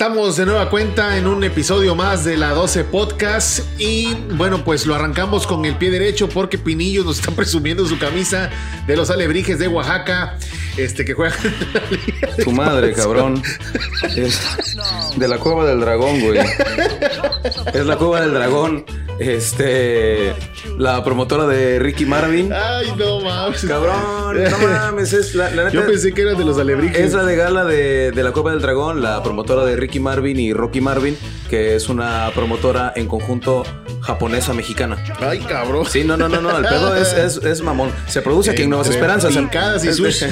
Estamos de nueva cuenta en un episodio más de la 12 Podcast y bueno, pues lo arrancamos con el pie derecho porque Pinillo nos está presumiendo su camisa de los alebrijes de Oaxaca, este que juega Tu madre, cabrón. Es de la cueva del dragón, güey. Es la cueva del dragón. Este, la promotora de Ricky Marvin. Ay, no mames. Cabrón, no mames, es la, la neta. Yo pensé que era de los alebrijes. Es la de gala de, de la Cueva del Dragón, la promotora de Ricky Marvin y Rocky Marvin, que es una promotora en conjunto japonesa-mexicana. Ay, cabrón. Sí, no, no, no, no, el pedo es, es, es mamón. Se produce aquí en Nuevas Esperanzas. en- pincadas y sushi.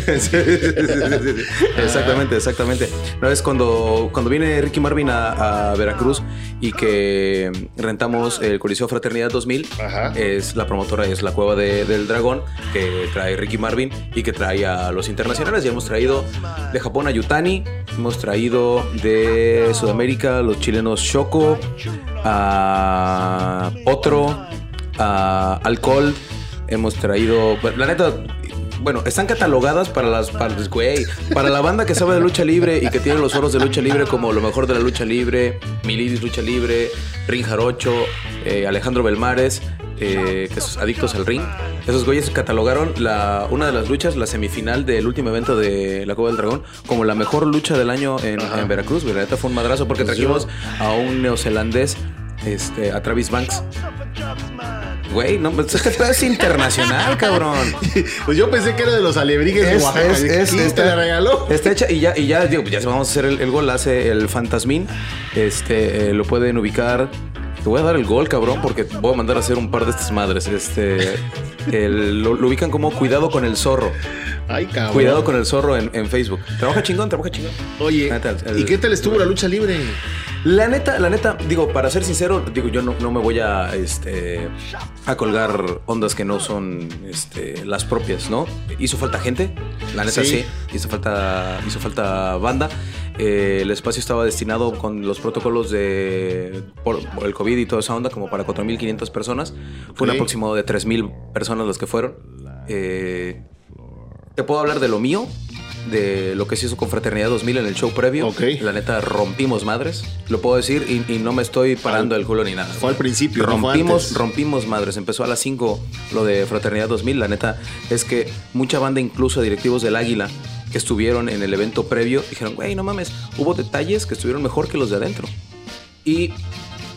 Exactamente, exactamente. Una vez cuando, cuando viene Ricky Marvin a, a Veracruz y que rentamos el Coliseo Fraternidad 2000, Ajá. es la promotora, es la Cueva de- del Dragón, que trae Ricky Marvin y que trae a los internacionales. Ya hemos traído de Japón a Yutani, hemos traído de Sudamérica los chilenos Shoko, a Otro, a Alcohol, hemos traído, la neta, bueno, están catalogadas para las para, los- güey, para la banda que sabe de lucha libre y que tiene los foros de lucha libre como lo mejor de la lucha libre, Milidis Lucha Libre, Ring Jarocho, eh, Alejandro Belmares, eh, que son adictos al ring. Esos güeyes catalogaron la, una de las luchas, la semifinal del último evento de la Cueva del Dragón, como la mejor lucha del año en, Veracruz. güey. La neta fue un madrazo porque Pues trajimos a un neozelandés, este, a Travis Banks. Güey, no, pues es que es internacional, cabrón. Pues yo pensé que era de los alebrijes de Es- Oaxaca. es- es- ¿Quién te la regaló? Está hecha y ya, y ya digo, ya vamos a hacer el, el gol, hace el Fantasmín. Este, eh, lo pueden ubicar. Te voy a dar el gol, cabrón, porque voy a mandar a hacer un par de estas madres. Este, el- lo, lo ubican como Cuidado con el zorro. Ay, cabrón. Cuidado con el zorro en, en Facebook. Trabaja chingón, trabaja chingón. Oye, ¿y qué tal estuvo la lucha libre? La neta, la neta, digo, para ser sincero, digo, yo no, no me voy a, este, a colgar ondas que no son este, las propias, ¿no? Hizo falta gente, la neta Sí. sí, hizo falta, hizo falta banda. Eh, el espacio estaba destinado con los protocolos de por, por el COVID y toda esa onda como para 4.500 personas. Fue un aproximado de 3.000 personas las que fueron. Eh, te puedo hablar de lo mío, de lo que se hizo con Fraternidad 2000 en el show previo. La neta, rompimos madres. Lo puedo decir y, y no me estoy parando el culo ni nada. Fue al principio, Rompimos, rompimos madres. Empezó a las 5 lo de Fraternidad 2000. La neta es que mucha banda, incluso directivos del Águila, que estuvieron en el evento previo, dijeron, güey, no mames, hubo detalles que estuvieron mejor que los de adentro. Y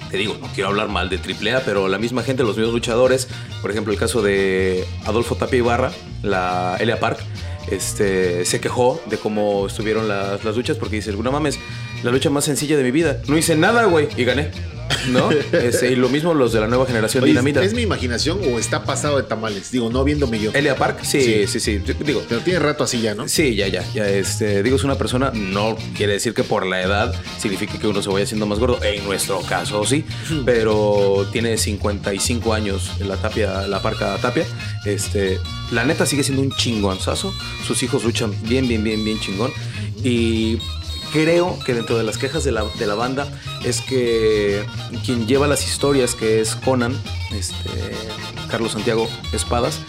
te digo, no quiero hablar mal de AAA, pero la misma gente, los mismos luchadores, por ejemplo, el caso de Adolfo Tapia Ibarra, la Elia Park, este, se quejó de cómo estuvieron las, las luchas porque dice, no mames, la lucha más sencilla de mi vida. No hice nada, güey, y gané. ¿No? Este, y lo mismo los de la nueva generación Oye, Dinamita. ¿Es mi imaginación o está pasado de tamales? Digo, no viéndome yo. Elia Park, sí, sí, sí, Digo, Pero tiene rato así ya, ¿no? Sí, ya, ya, ya. Este, digo, es una persona, no quiere decir que por la edad signifique que uno se vaya haciendo más gordo. En nuestro caso, sí. Pero tiene 55 años la tapia, la parca tapia. Este, la neta sigue siendo un chingonzazo. Sus hijos luchan bien, bien, bien, bien chingón. Y creo que dentro de las quejas de la, de la banda es que quien lleva las historias, que es Conan, este, Carlos Santiago Espadas,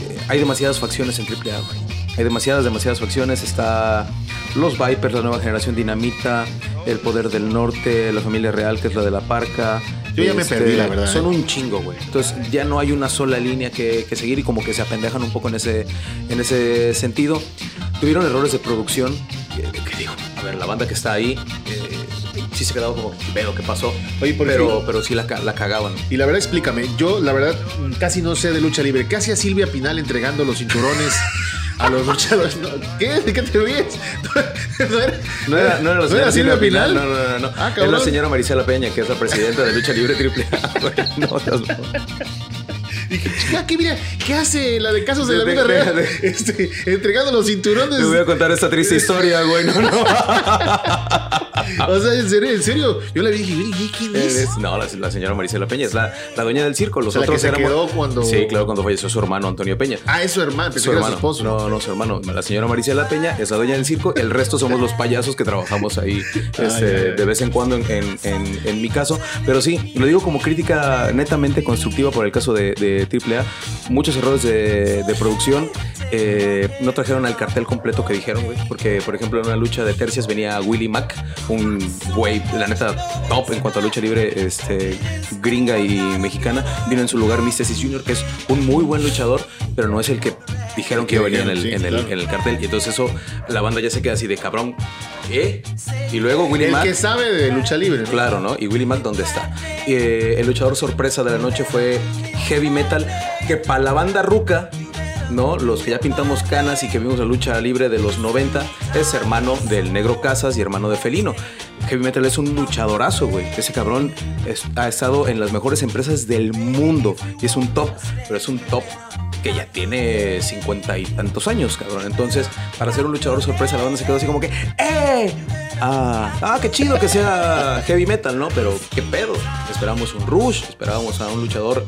eh, hay demasiadas facciones en AAA, güey. Hay demasiadas, demasiadas facciones. Está los Vipers, la nueva generación Dinamita, el Poder del Norte, la familia real, que es la de la Parca. Yo ya me perdí, la verdad, Son ¿eh? un chingo, güey. Entonces ya no hay una sola línea que, que seguir y como que se apendejan un poco en ese, en ese sentido. Tuvieron errores de producción. Que digo, ver, la banda que está ahí eh, sí se quedaba como, veo qué pasó. Oye, por pero, fin- pero sí la, la cagaban. Y la verdad, explícame. Yo, la verdad, casi no sé de lucha libre. ¿Qué hacía Silvia Pinal entregando los cinturones a los luchadores? No, ¿Qué? ¿De qué te ríes? ¿No era, No era, no era la señora Silvia Pinal? No, no, no. no. Ah, es la señora Marisela Peña, que es la presidenta de Lucha Libre AAA. güey. No, Dije, chica, ¿qué, mira, ¿qué hace la de casos de la vida de- real? de- Este, entregando los cinturones. Te voy a contar esta triste historia, güey. No, no. O sea, en serio, en serio. Yo la vi y dije, "Oye, ¿quién es? No, la, la señora Marisela Peña es la, la dueña del circo. Los O sea, la otros que se éramos- quedó cuando- Sí, claro, cuando falleció su hermano Antonio Peña. Ah, es su hermano, su hermano. esposo. No, no, su hermano. La señora Marisela Peña es la dueña del circo. El resto somos los payasos que trabajamos ahí este, Ay, ay, ay. de vez en cuando en, en- en- en mi caso. Pero sí, lo digo como crítica netamente constructiva por el caso de, de AAA. Muchos errores de, de producción. Eh, no trajeron el cartel completo que dijeron, güey. Porque, por ejemplo, en una lucha de tercias venía Willy Mack, un güey, la neta, top en cuanto a lucha libre este, gringa y mexicana. Vino en su lugar Mysticis Jr., que es un muy buen luchador, pero no es el que dijeron que iba a venir en el, Sí, en el- claro. en el cartel. Y entonces eso, la banda ya se queda así de cabrón. ¿Eh? Y luego Willie El Mack. que sabe de lucha libre. Claro, ¿no? Y Willie Mack, ¿dónde está? Eh, el luchador sorpresa de la noche fue Heavy Metal, que para la banda ruca, ¿no? Los que ya pintamos canas y que vimos la lucha libre de los 90, es hermano del Negro Casas y hermano de Felino. Heavy Metal es un luchadorazo, güey. Ese cabrón ha estado en las mejores empresas del mundo y es un top, pero es un top que ya tiene cincuenta y tantos años, cabrón. Entonces, para ser un luchador sorpresa, la banda se quedó así como que, ¡eh! Ah, ah, qué chido que sea heavy metal, ¿no? Pero, ¿qué pedo? Esperamos un Rush, esperábamos a un luchador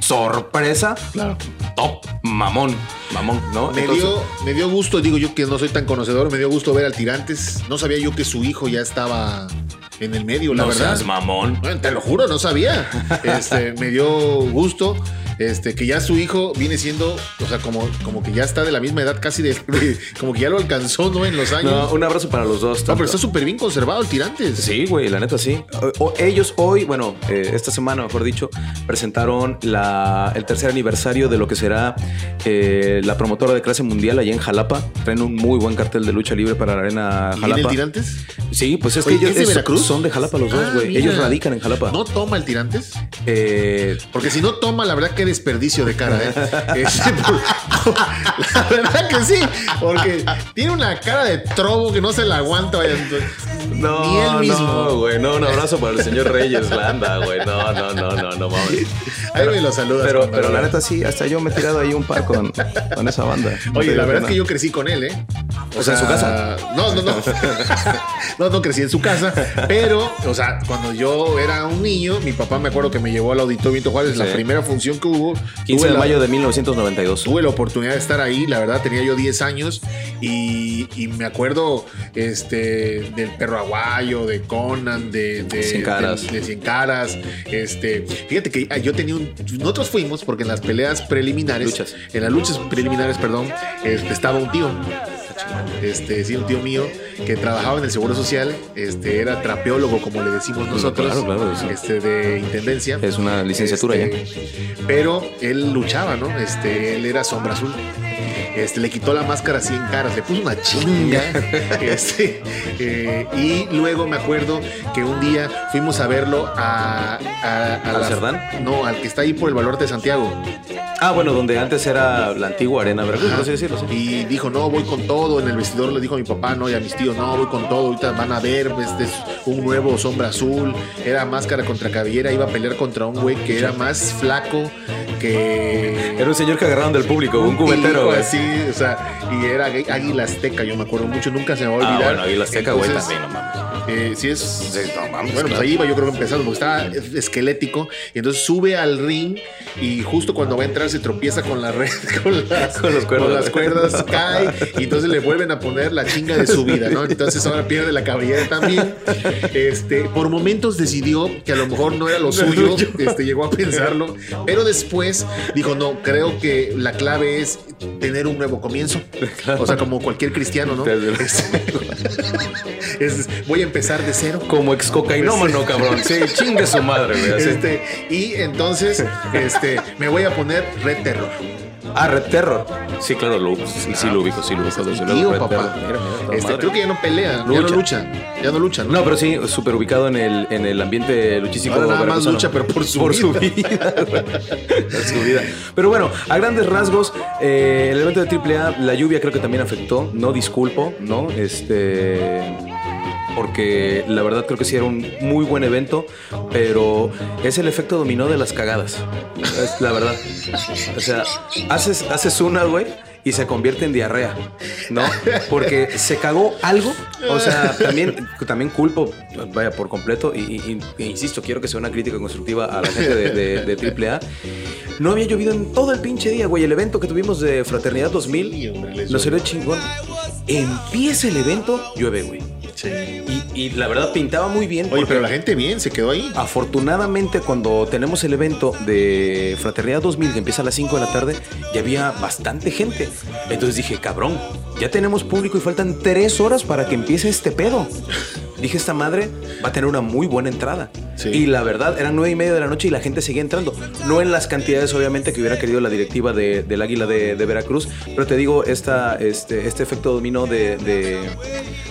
sorpresa. Claro. Top, mamón, mamón, ¿no? Me Entonces- dio, me dio gusto, digo yo que no soy tan conocedor, me dio gusto ver al Tirantes. No sabía yo que su hijo ya estaba en el medio, la no verdad. seas mamón. Bueno, te lo juro, no sabía. Este, me dio gusto. Este, que ya su hijo viene siendo, o sea, como, como que ya está de la misma edad, casi de, de- como que ya lo alcanzó, ¿no? En los años. No, No, un abrazo para los dos. pero tanto- está súper bien conservado el Tirantes. Sí, güey, la neta sí. O- o- ellos hoy, bueno, eh, esta semana, mejor dicho, presentaron la, el tercer aniversario de lo que será eh, la promotora de clase mundial allá en Jalapa. Traen un muy buen cartel de lucha libre para la arena ¿Y viene el Jalapa. Tirantes? Sí, pues es Oye, que ellos ¿es de Veracruz? son de Jalapa los dos, Ah, güey. ellos radican en Jalapa. ¿No toma el Tirantes? Eh, Porque si no toma, la verdad que desperdicio de cara, ¿eh? Este, por- la verdad que sí, porque tiene una cara de trobo que no se la aguanta, vaya. no, Ni él mismo. no, güey. No, un abrazo para el señor Reyes Landa, güey. No, no, no, no, no mames. Ahí me lo saludas. Pero, pero la neta sí, hasta yo me he tirado ahí un par con, con esa banda. No Oye, te la verdad es no. que yo crecí con él, ¿eh? O sea, en su casa. No, no, no. no, no crecí en su casa. Pero, o sea, cuando yo era un niño, mi papá me acuerdo que me llevó al Auditorio Benito Juárez, la Sí. primera función que hubo. 15 tuve de la- mayo de 1992. Tuve la oportunidad de estar ahí, la verdad tenía yo 10 años y, y me acuerdo este, del perro aguayo, de Conan, de, de, Cien Caras. de- de Cien Caras. Este, fíjate que ah, yo tenía un. Nosotros fuimos porque en las peleas preliminares, Luchas. en las luchas preliminares, perdón, este, estaba un tío. Este, sí, un tío mío que trabajaba en el Seguro Social, este, era trapeólogo, como le decimos nosotros, claro, claro, sí. este, de intendencia. Es una licenciatura Este, Pero él luchaba, ¿no? Este, él era sombra azul. Este, le quitó la máscara así en caras, le puso una chinga. este, eh, y luego me acuerdo que un día fuimos a verlo a. a, a ¿Al la- Cerdán? No, al que está ahí por el Baluarte de Santiago. Ah, bueno, donde antes era la antigua Arena Veracruz, por así decirlo. sí. Y dijo, no, voy con todo. En el vestidor le dijo a mi papá, no, y a mis tíos, no, voy con todo. Ahorita van a ver, este es un nuevo sombra azul. Era máscara contra cabellera, iba a pelear contra un güey que era más flaco que. Era un señor que agarraron del público, un cubetero, güey. así, o sea, y era águi- águila azteca, yo me acuerdo mucho, nunca se me va a Ah, olvidar. bueno, ahí la Azteca, güey, también, no mames. Eh, sí es. No bueno, pues ahí iba yo creo que empezando, porque estaba esquelético. Y entonces sube al ring y justo cuando va a entrar se tropieza con la red, con las, Con los cuerdas. con las cuerdas, cae. Y entonces le vuelven a poner la chinga de su vida, ¿no? Entonces ahora pierde la cabellera también. Este, por momentos decidió que a lo mejor no era lo suyo, este, llegó a pensarlo. Pero después dijo, no, creo que la clave es tener un nuevo comienzo. O sea, como cualquier cristiano, ¿no? Es- voy a empezar de cero. Como ex cocainómano, cabrón. Sí, chingue su madre, güey. Este, y entonces este, me voy a poner Red Terror. Ah, Red Terror. Sí, claro, lo, sí, sí lo ubico, sí lo ubico. desde luego, Red papá. Terror. Mira, mira, toda Este, madre. creo que ya no pelea, ya no Lucha. Ya no lucha, ¿no? No, pero sí, súper ubicado en el, en el ambiente luchístico. Ahora nada más lucha, pero por su por vida. su vida. Por su vida. Pero bueno, a grandes rasgos, eh, el evento de AAA, la lluvia creo que también afectó. No disculpo, ¿no? Este. Porque la verdad creo que sí era un muy buen evento, pero es el efecto dominó de las cagadas. Es la verdad. O sea, haces, haces una, güey, y se convierte en diarrea, ¿no? Porque se cagó algo. O sea, también, también culpo, vaya, por completo, y, e insisto, quiero que sea una crítica constructiva a la gente de, de, de AAA. No había llovido en todo el pinche día, güey. El evento que tuvimos de Fraternidad 2000 Sí, hombre, les nos salió chingón. Empieza el evento, llueve, güey. Sí. Y, y la verdad pintaba muy bien. Oye, pero la gente bien, se quedó ahí. Afortunadamente, cuando tenemos el evento de Fraternidad 2000 que empieza a las 5 de la tarde, ya había bastante gente. Entonces dije, cabrón, ya tenemos público y faltan 3 horas para que empiece este pedo. dije, esta madre va a tener una muy buena entrada. Sí. Y la verdad, eran nueve y media de la noche y la gente seguía entrando. No en las cantidades, obviamente, que hubiera querido la directiva de- del Águila de, de Veracruz, pero te digo, esta, este, este efecto dominó de, de-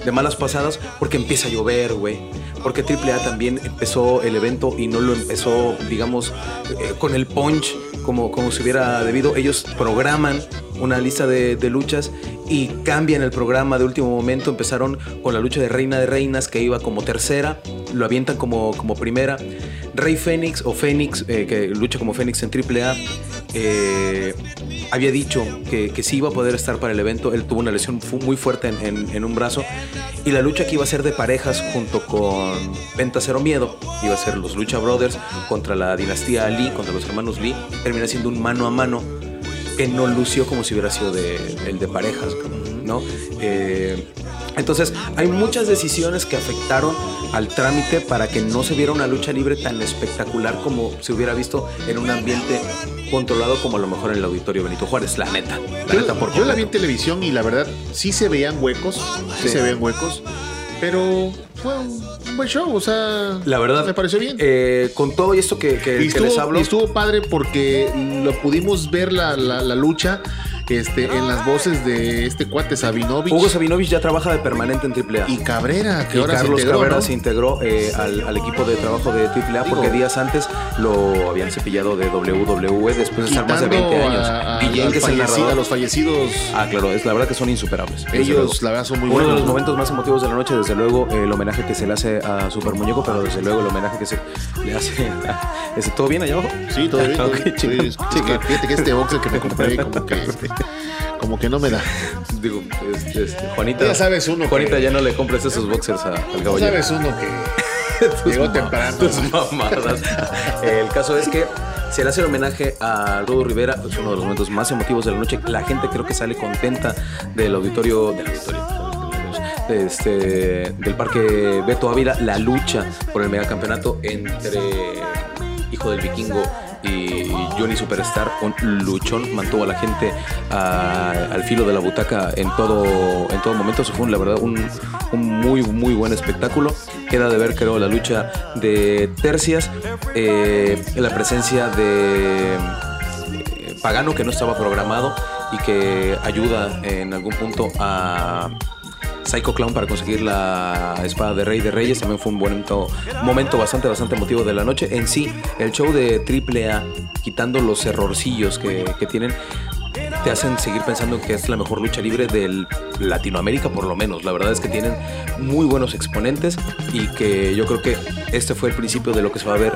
de malas pasadas porque empieza a llover, güey. Porque AAA también empezó el evento y no lo empezó, digamos, eh, con el punch como, como se hubiera debido. Ellos programan una lista de, de luchas y cambian el programa de último momento. Empezaron con la lucha de Reina de Reinas que iba como tercera, lo avientan como, como primera. Rey Fénix o Fénix, eh, que lucha como Fénix en AAA, eh, había dicho que, que sí iba a poder estar para el evento. Él tuvo una lesión muy fuerte en, en- un brazo. Y la lucha que iba a ser de parejas junto con Venta Cero Miedo, iba a ser los Lucha Brothers contra la dinastía Lee, contra los hermanos Lee, termina siendo un mano a mano que no lució como si hubiera sido el de parejas, ¿no? Eh, entonces, hay muchas decisiones que afectaron al trámite para que no se viera una lucha libre tan espectacular como se hubiera visto en un ambiente controlado como a lo mejor en el auditorio Benito Juárez, la neta. La neta, por Yo la vi en televisión y la verdad sí se veían huecos, sí, Sí. se veían huecos, pero fue un buen show, o sea, La verdad, me pareció bien. eh, con todo esto que, que- y, que estuvo, les hablo, y estuvo padre porque lo pudimos ver la, la- la lucha este, en las voces de este cuate Sabinovich Hugo Sabinovich ya trabaja de permanente en AAA. y Cabrera, que Y ahora Carlos se integró, Cabrera ¿no? se integró eh, al, al equipo de trabajo de AAA porque Digo- días antes lo habían cepillado de WWE después de estar más de 20 Quitando años. a, al que es el narrador. a los fallecidos. Ah, claro, es la verdad que son insuperables. Ellos, la verdad, son muy Uno de buenos. los momentos más emotivos de la noche, desde luego, el homenaje que se le hace a Super Muñeco, pero desde luego el homenaje que se le hace a... ¿Ese, ¿Todo bien allá abajo? Sí, todo bien. todo Ok, bien. chingón. Sí, fíjate que este boxer que me compré como que, como que no me da. Digo, este, este, Juanita... Ya sabes uno Juanita, que- ya no le compres esos boxers a- al Ya caballero. sabes uno que llegó temprano. tus mamadas. El caso es que se le hace el homenaje a Rudo Rivera, es uno de los momentos más emotivos de la noche. La gente creo que sale contenta del auditorio, del auditorio, este, del parque Beto Ávila, la lucha por el megacampeonato entre Hijo del Vikingo y Johnny Superstar, un luchón, mantuvo a la gente ah, al filo de la butaca en todo, en todo momento. Fue, la verdad, un, un muy, muy buen espectáculo. Queda de ver, creo, la lucha de tercias, eh, la presencia de eh, Pagano, que no estaba programado y que ayuda en algún punto a Psycho Clown para conseguir la espada de Rey de Reyes. También fue un buen momento, bastante, bastante emotivo de la noche. En sí, el show de AAA, quitando los errorcillos que, que tienen, te hacen seguir pensando que es la mejor lucha libre del Latinoamérica, por lo menos. La verdad es que tienen muy buenos exponentes y que yo creo que este fue el principio de lo que se va a ver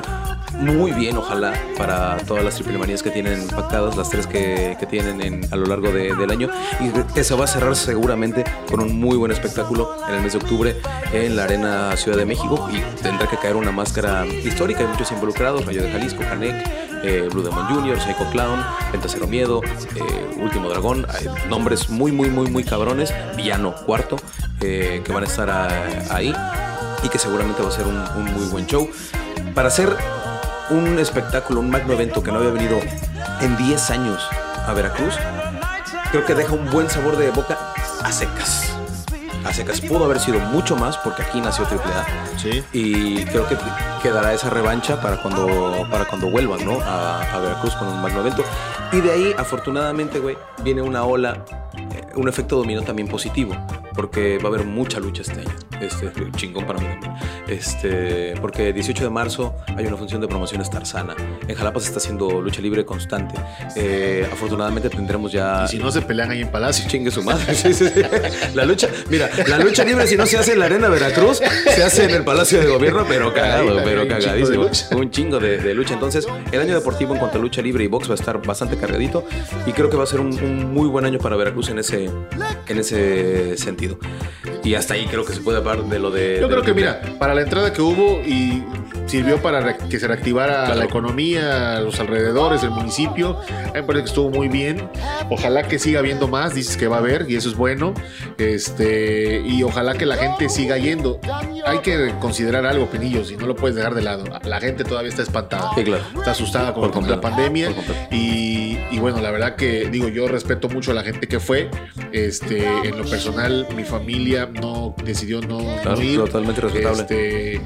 muy bien, ojalá, para todas las triple manías que tienen pactadas, las tres que, que tienen en- a lo largo de- del año, y que se va a cerrar seguramente con un muy buen espectáculo en el mes de octubre en la Arena Ciudad de México. Y tendrá que caer una máscara histórica, hay muchos involucrados: Rayo de Jalisco, Canek, eh, Blue Demon Jr., Psycho Clown, Venta Cero Miedo, eh, Último Dragón, nombres muy, muy, muy, muy cabrones, Villano Cuarto, eh, que van a estar ah, ahí y que seguramente va a ser un, un muy buen show. Para hacer un espectáculo, un magno evento que no había venido en 10 años a Veracruz, creo que deja un buen sabor de boca a secas. A secas. Pudo haber sido mucho más porque aquí nació AAA. Sí. Y creo que quedará esa revancha para cuando, para cuando vuelvan, ¿no? A, a Veracruz con un magno evento. Y de ahí, afortunadamente, güey, viene una ola, eh, un efecto dominó también positivo. Porque va a haber mucha lucha este año. Este, chingón para mí también. Este, porque 18 de marzo hay una función de promociones Tarzana. En Jalapa se está haciendo lucha libre constante. Eh, afortunadamente tendremos ya Y si no se pelean ahí en Palacio. Chingue su madre. Sí, sí, sí. La lucha, mira, la lucha libre si no se hace en la Arena Veracruz, se hace en el Palacio de Gobierno, pero cagado, pero cagadísimo. Un chingo de, de lucha. Entonces, el año deportivo en cuanto a lucha libre y box va a estar bastante cargadito y creo que va a ser un, un muy buen año para Veracruz en ese, en ese sentido. rápido. Y hasta ahí creo que se puede hablar de lo de. Yo de creo que, mira, para la entrada que hubo y sirvió para que se reactivara Claro. la economía, los alrededores, el municipio, a mí me parece que estuvo muy bien. Ojalá que siga habiendo más, dices que va a haber, y eso es bueno. Este, y ojalá que la gente siga yendo. hay que considerar algo, Pinillos, y no lo puedes dejar de lado. La gente todavía está espantada. Sí, claro. Está asustada con, la pandemia. Y, y bueno, la verdad que digo, yo respeto mucho a la gente que fue. Este, en lo personal, mi familia no decidió no, Claro, no ir. totalmente respetable. Este,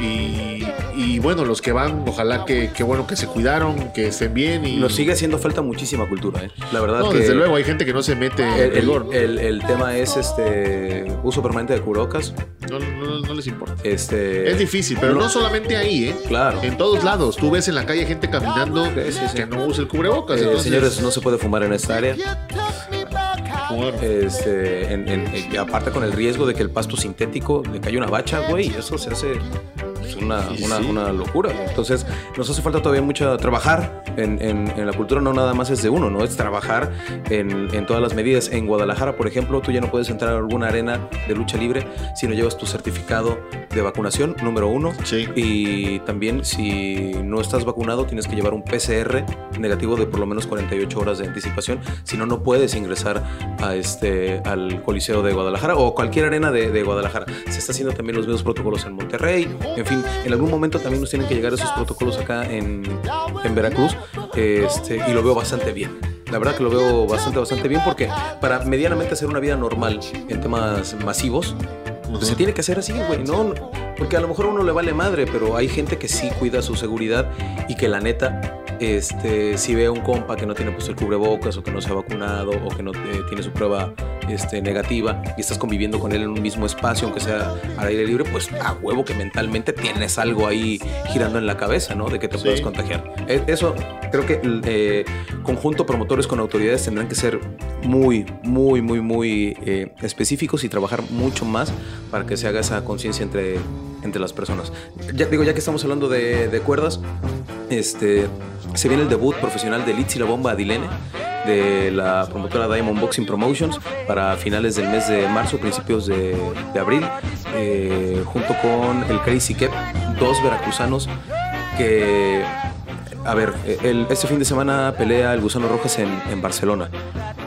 y, y bueno, los que van, ojalá que, que bueno que se cuidaron, que estén bien. Y, Nos sigue haciendo falta muchísima cultura, ¿eh? La verdad No, que desde luego, hay gente que no se mete en el, el- rigor, ¿no? el- el tema es este uso permanente de cubrebocas. No, no- no les importa. Este, Es difícil, pero no solamente ahí, ¿eh? Claro. En todos lados. Tú ves en la calle gente caminando Sí, sí, sí. que no usa el cubrebocas. Eh, entonces, señores, no se puede fumar en esta área. Este, en- aparte con el riesgo de que el pasto sintético le caiga una bacha, güey, eso se hace pues, una, Sí, una- sí. una locura. Entonces, nos hace falta todavía mucho trabajar en, en- en la cultura, no nada más es de uno, ¿no? Es trabajar en, en todas las medidas. En Guadalajara, por ejemplo, tú ya no puedes entrar a alguna arena de lucha libre si no llevas tu certificado de vacunación, número uno. Sí. Y también si no estás vacunado, tienes que llevar un PCR negativo de por lo menos 48 horas de anticipación. Si no, no puedes ingresar a este, al Coliseo de Guadalajara o cualquier arena de, de Guadalajara. Se está haciendo también los mismos protocolos en Monterrey. En fin, en algún momento también nos tienen que llegar esos protocolos acá en, en Veracruz. Este, y lo veo bastante bien. La verdad que lo veo bastante, bastante bien porque para medianamente hacer una vida normal en temas masivos, pues se tiene que hacer así, güey, ¿no? Porque a lo mejor a uno le vale madre, pero hay gente que sí cuida su seguridad y que la neta, este, si ve a un compa que no tiene puesto el cubrebocas o que no se ha vacunado o que no eh, tiene su prueba este, negativa y estás conviviendo con él en un mismo espacio, aunque sea al aire libre, pues a huevo que mentalmente tienes algo ahí girando en la cabeza, ¿no? De que te Sí. puedes contagiar. Eh, Eso creo que eh, conjunto promotores con autoridades tendrán que ser muy, muy, muy, muy eh, específicos y trabajar mucho más para que se haga esa conciencia entre, entre las personas. Ya digo, ya que estamos hablando de, de cuerdas, este, se viene el debut profesional de Litz y la Bomba Adilene de la promotora Diamond Boxing Promotions para finales del mes de marzo, principios de, de abril, eh, junto con el Crazy Kep, dos veracruzanos que, a ver, el- este fin de semana pelea el Gusano Rojas en, en Barcelona.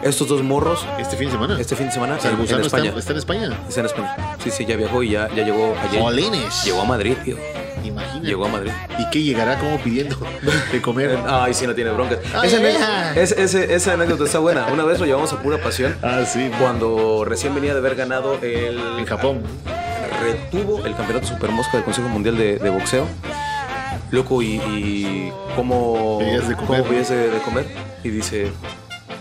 Estos dos morros, Este fin de semana. este fin de semana O sea, el en, en gusano está, España. está en España. Está en España. Sí, sí, ya viajó y ya, ya llegó ayer. Jolines. Llegó a Madrid, tío. Llegó a Madrid. ¿Y qué llegará como pidiendo de comer? Ay, sí, no tiene broncas. Ay, Esa, es- ese- esa anécdota está buena. Una vez lo llevamos a pura pasión. Ah, sí. Cuando recién venía de haber ganado el. En Japón. Retuvo el campeonato Supermosca del Consejo Mundial de, de Boxeo. Loco, y, y cómo. De comer, cómo de, de comer. Y dice.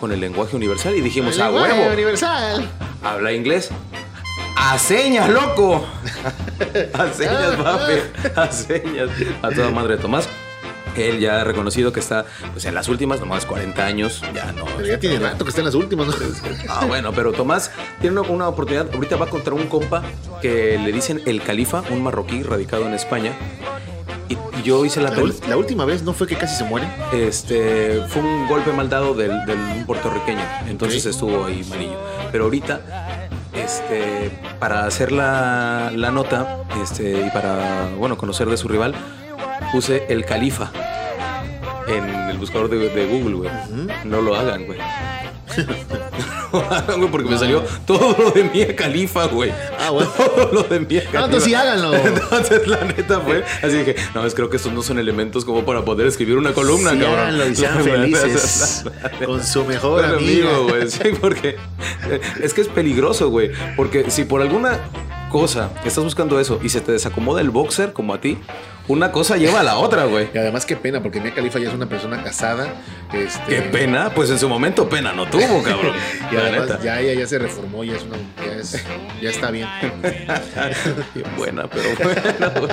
Con el lenguaje universal. Y dijimos, El a lenguaje huevo. universal. Habla inglés. A señas, loco. A señas, papi. A señas. A toda madre de Tomás. Él ya ha reconocido que está pues, en las últimas, nomás 40 años. Ya no. Pero ya tiene rato que está en las últimas, ¿no? Ah, bueno, pero Tomás tiene una, una oportunidad. Ahorita va contra un compa que le dicen el califa, un marroquí radicado en España. Y, yo hice la, La, pel- la última vez no fue que casi se muere. este fue un golpe mal dado del, del un puertorriqueño entonces estuvo ahí malillo pero ahorita este para hacer la, la nota este y para bueno conocer de su rival puse el califa en el buscador de, de Google güey. No lo hagan, güey, porque me salió todo lo de Mía Califa, güey. Ah, bueno. Todo lo de Mía Califa. Ah, entonces sí háganlo. Entonces, la neta fue. Así dije, no, es creo que estos no son elementos como para poder escribir una columna, Sí, cabrón. háganlo y sean felices con su mejor amigo, güey. Sí, porque eh, es que es peligroso, güey. Porque si por alguna cosa estás buscando eso y se te desacomoda el boxer como a ti, una cosa lleva a la otra, güey. Y además qué pena, porque Mia Khalifa ya es una persona casada. Este, Qué pena, pues en su momento pena no tuvo, cabrón. Y la además neta. ya ella ya se reformó, ya es una, ya, es- ya está bien. Bien buena, pero bueno. güey.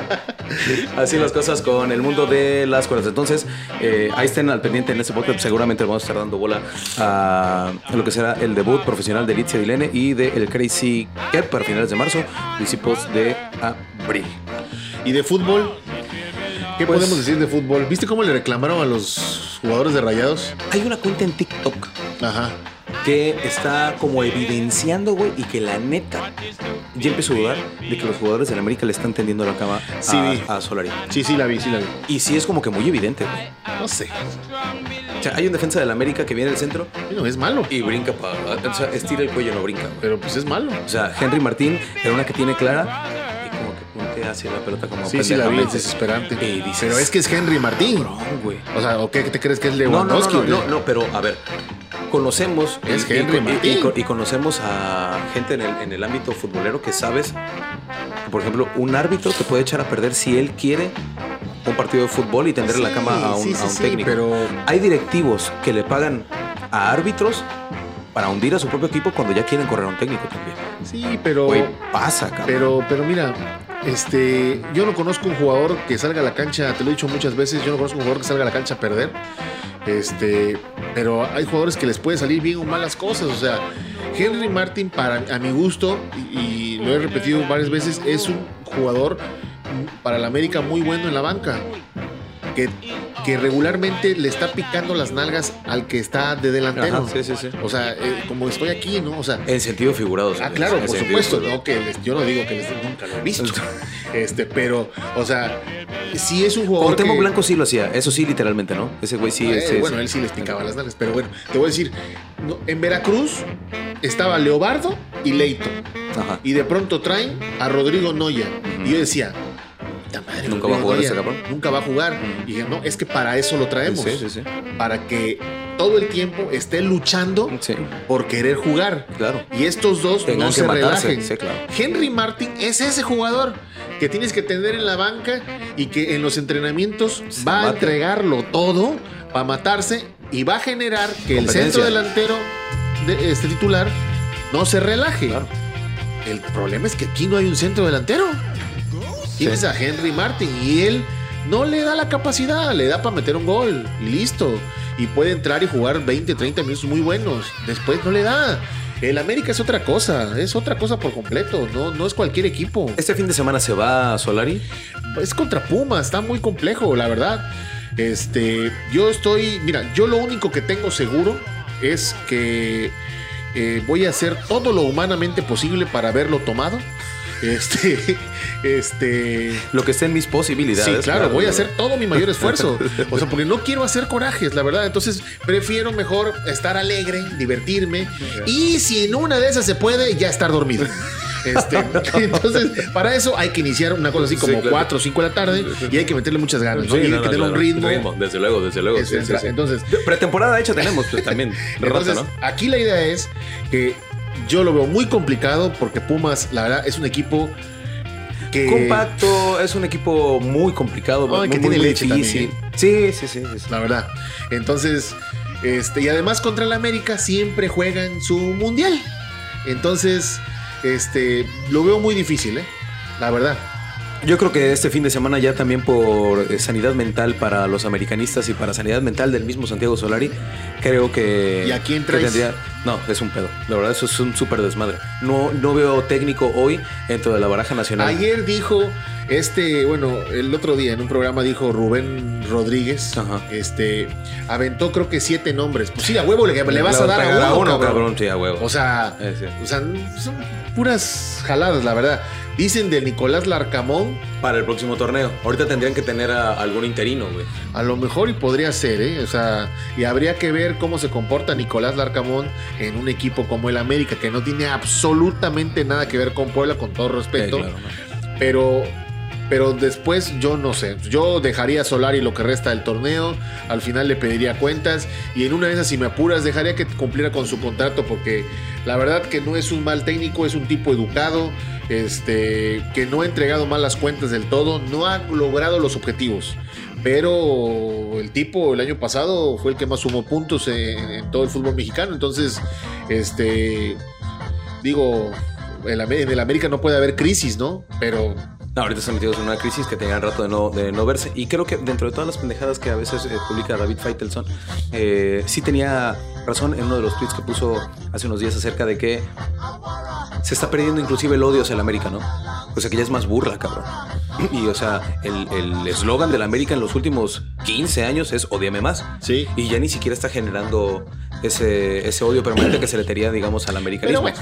Así las cosas con el mundo de las cuerdas. Entonces, eh, ahí estén al pendiente en este podcast. Seguramente vamos a estar dando bola a lo que será el debut profesional de Litzia Dilene y de el Crazy Cat para finales de marzo, principios de abril. Y de fútbol, ¿qué Pues- podemos decir de fútbol? ¿Viste cómo le reclamaron a los jugadores de Rayados? Hay una cuenta en TikTok Ajá. que está como evidenciando, güey, y que la neta ya empiezo a dudar de que los jugadores de la América le están tendiendo la cama a, Sí, vi. a Solari. Sí, sí la vi, sí la vi. Y sí es como que muy evidente, güey. No sé. O sea, hay un defensa de la América que viene del centro Bueno, es malo, y brinca para. O sea, estira el cuello, no brinca. güey. pero pues es malo. O sea, Henry Martín era una que tiene clara así la pelota como Sí, sí, la vi, es desesperante. Y dices, Pero es que es Henry Martín. cabrón, güey. O sea, ¿o qué te crees que es No, no, no, Lewandowski? no, no, no, pero a ver, conocemos Es y- Henry y, Martín. y- y conocemos a gente en el, en el ámbito futbolero que sabes, que, por ejemplo, un árbitro te puede echar a perder si él quiere un partido de fútbol y tender la Sí, cama a un, sí, a sí, un sí, técnico. pero- Hay directivos que le pagan a árbitros para hundir a su propio equipo cuando ya quieren correr a un técnico también. Sí, pero. Güey, pasa, cabrón. Pero, pero mira, este, yo no conozco un jugador que salga a la cancha, te lo he dicho muchas veces, yo no conozco un jugador que salga a la cancha a perder. Este, pero hay jugadores que les puede salir bien o mal las cosas. O sea, Henry Martin, para a mi gusto, y, y lo he repetido varias veces, es un jugador para la América muy bueno en la banca. Que, que regularmente le está picando las nalgas al que está de delantero. Ajá, sí, sí, sí. O sea, eh, como estoy aquí, ¿no? O sea, En sentido figurado. Ah, sí, claro, por supuesto, figurado. no que les- yo no digo que les, nunca lo he visto. Este, pero, o sea, si es un jugador. Cuauhtémoc que- Blanco sí lo hacía, eso sí, literalmente, ¿no? Ese güey sí. Eh, ese- bueno, él sí les picaba las nalgas, pero bueno, te voy a decir, no, en Veracruz estaba Leobardo y Leito, Ajá. y de pronto traen a Rodrigo Noya, y yo decía, "Puta madre, Nunca va a jugar ese cabrón". Nunca va a jugar. Ujú. Y dije, no, es que para eso lo traemos, Sí, sí, sí. para que todo el tiempo esté luchando Sí, por querer jugar. claro. Y estos dos Tengan no se relajen. sí, claro. Henry Martin es ese jugador que tienes que tener en la banca y que en los entrenamientos Se va a entregarlo todo para matarse y va a generar que el centro delantero de este titular no se relaje. Claro. El problema es que aquí no hay un centro delantero. Tienes a Henry Martin y él no le da la capacidad, le da para meter un gol y listo. Y puede entrar y jugar 20, 30 minutos muy buenos. Después no le da. El América es otra cosa, es otra cosa por completo, no, no es cualquier equipo. Este fin de semana se va Solari. Es contra Pumas, está muy complejo, la verdad. Este, yo estoy, mira, yo lo único que tengo seguro es que eh, voy a hacer todo lo humanamente posible para haberlo tomado. Este, este, Lo que esté en mis posibilidades. Sí, claro, voy a hacer todo mi mayor esfuerzo. O sea, porque no quiero hacer corajes, la verdad. Entonces, prefiero mejor estar alegre, divertirme. Y si en una de esas se puede, ya estar dormido. Este, entonces, para eso hay que iniciar una cosa así como Sí, claro. 4 o 5 de la tarde y hay que meterle muchas ganas, ¿no? Y hay no, que no, tener un claro. ritmo. Desde luego, desde luego. Es- sí. Entonces, Pretemporada hecha tenemos, pues también. rato, entonces, ¿no? aquí la idea es que yo lo veo muy complicado porque Pumas, la verdad, es un equipo que. Compacto, es un equipo muy complicado, muy, que tiene muy leche difícil. Sí, sí, sí, sí, sí. la verdad. Entonces, este, y además contra el América siempre juegan su mundial. Entonces, este, lo veo muy difícil, ¿eh? La verdad. Yo creo que este fin de semana ya también por eh, sanidad mental para los americanistas y para sanidad mental del mismo Santiago Solari, creo que... ¿Y a quién no, es un pedo. La verdad, eso es un súper desmadre. No, no veo técnico hoy dentro de la baraja nacional. Ayer dijo, este, bueno, el otro día en un programa dijo Rubén Rodríguez, Ajá. este, aventó creo que siete nombres. Pues sí, a huevo le, le vas a dar pegar a uno, cabrón. cabrón, sí, a huevo. O sea, sí. o sea, son puras jaladas, la verdad. Dicen de Nicolás Larcamón, Para el próximo torneo. Ahorita tendrían que tener a algún interino, güey. a lo mejor y podría ser, ¿eh? O sea, y habría que ver cómo se comporta Nicolás Larcamón en un equipo como el América, que no tiene absolutamente nada que ver con Puebla, con todo respeto. Claro. Pero, pero después yo no sé. Yo dejaría a Solari lo que resta del torneo. Al final le pediría cuentas. Y en una de esas, si me apuras, dejaría que cumpliera con su contrato. Porque la verdad que no es un mal técnico, es un tipo educado. Este, que no ha entregado mal las cuentas del todo. No ha logrado los objetivos. Pero el tipo el año pasado fue el que más sumó puntos en, todo el fútbol mexicano. Entonces, este, digo, en el América no puede haber crisis, ¿no? Pero No, ahorita están metidos en una crisis que tenían rato de no, de no verse. Y creo que dentro de todas las pendejadas que a veces eh, publica David Feitelson, eh, sí tenía razón en uno de los tweets que puso hace unos días acerca de que se está perdiendo inclusive el odio hacia el América, ¿no? O sea que ya es más burla, cabrón. Y o sea, el el eslogan del América en los últimos 15 años es odiame más. sí. Y ya ni siquiera está generando ese, ese odio permanente que se le tenía, digamos, al Pero americanismo. bueno,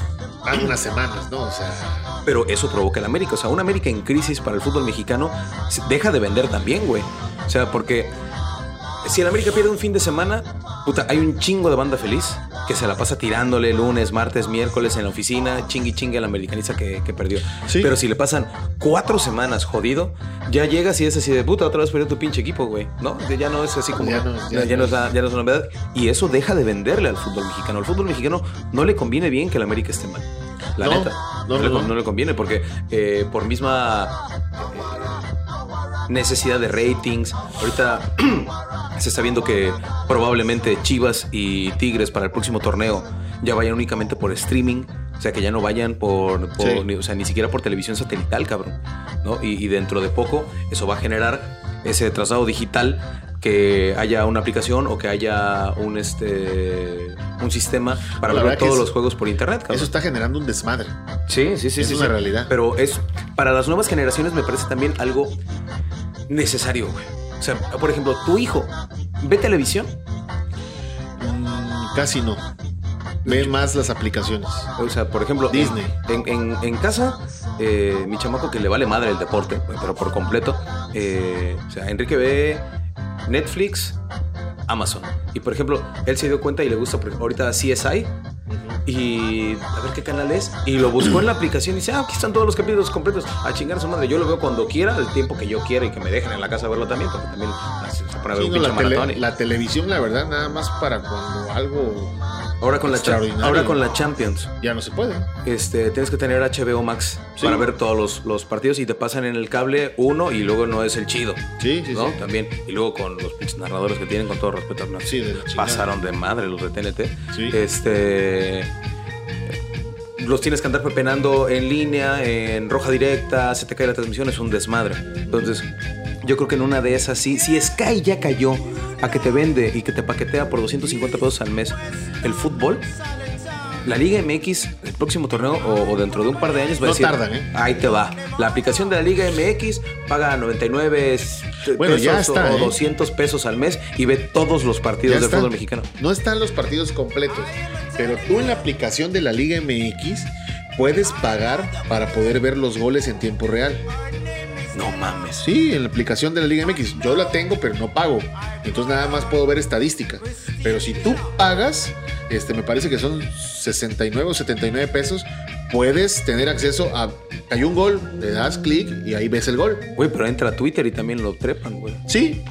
van unas semanas, ¿no? O sea, Pero eso provoca el América. O sea, un América en crisis para el fútbol mexicano deja de vender también, güey. O sea, porque si el América pierde un fin de semana, puta, hay un chingo de banda feliz que se la pasa tirándole lunes, martes, miércoles en la oficina, chingui chingue a la americanista que, que perdió. Sí. Pero si le pasan cuatro semanas jodido, ya llegas y es así de puta, otra vez perdió tu pinche equipo, güey. ¿No? Ya no es así como. Ya no- ya ya no es la- ya no es una novedad. Y eso deja de venderle al fútbol mexicano. Al fútbol mexicano no le conviene bien que el América esté mal. La No, neta. no, le, no, no. no le conviene porque eh, por misma necesidad de ratings. Ahorita se está viendo que probablemente Chivas y Tigres para el próximo torneo ya vayan únicamente por streaming. O sea, que ya no vayan por, por- Sí. ni, o sea, ni siquiera por televisión satelital, cabrón. ¿no? Y, y dentro de poco eso va a generar ese traslado digital que haya una aplicación o que haya un este un sistema para ver todos los juegos por internet, cabrón. Eso está generando un desmadre. Sí, sí, sí. Es sí, una sí. realidad. Pero es para las nuevas generaciones me parece también algo necesario, güey. O sea, por ejemplo, tu hijo ve televisión. Mm, casi no. Ve más las aplicaciones. O sea, por ejemplo, Disney. En, en- en casa, eh, mi chamaco que le vale madre el deporte, pero por completo. eh, o sea, Enrique ve Netflix, Amazon. Y por ejemplo, él se dio cuenta y le gusta por ejemplo, ahorita CSI. Y a ver qué canal es. Y lo buscó en la aplicación y dice, ah, aquí están todos los capítulos completos. A chingar a su madre. Yo lo veo cuando quiera, el tiempo que yo quiera y que me dejen en la casa verlo también, porque también ah, se pone a ver Sí, un no, la, tele- la televisión, la verdad, nada más para cuando algo ahora, con la ahora con la Champions. ya no se puede. Este, tienes que tener HBO Max Sí. para ver todos los, los partidos y te pasan en el cable uno y luego no es el chido. Sí, sí, ¿no? sí. También. Y luego con los narradores que tienen, con todo respeto, no, Sí, de pasaron de madre los de TNT. Sí. Este. Los tienes que andar pepenando en línea, en roja directa, se te cae la transmisión, es un desmadre. Entonces, yo creo que en una de esas, sí, si Sky ya cayó a que te vende y que te paquetea por 250 pesos al mes el fútbol, la Liga MX, el próximo torneo o, o dentro de un par de años va a No decir, tardan, ¿eh? ahí te va. La aplicación de la Liga MX paga 99 Bueno, pesos ya está, o ¿eh? 200 pesos al mes y ve todos los partidos Ya del fútbol mexicano. No están los partidos completos, pero tú en la aplicación de la Liga MX puedes pagar para poder ver los goles en tiempo real. No mames. Sí, en la aplicación de la Liga MX. Yo la tengo, pero no pago. Entonces nada más puedo ver estadística. Pero si tú pagas, este, me parece que son 69 o 79 pesos, puedes tener acceso a... Hay un gol, le das clic y ahí ves el gol. Güey, pero entra a Twitter y también lo trepan, güey. Sí,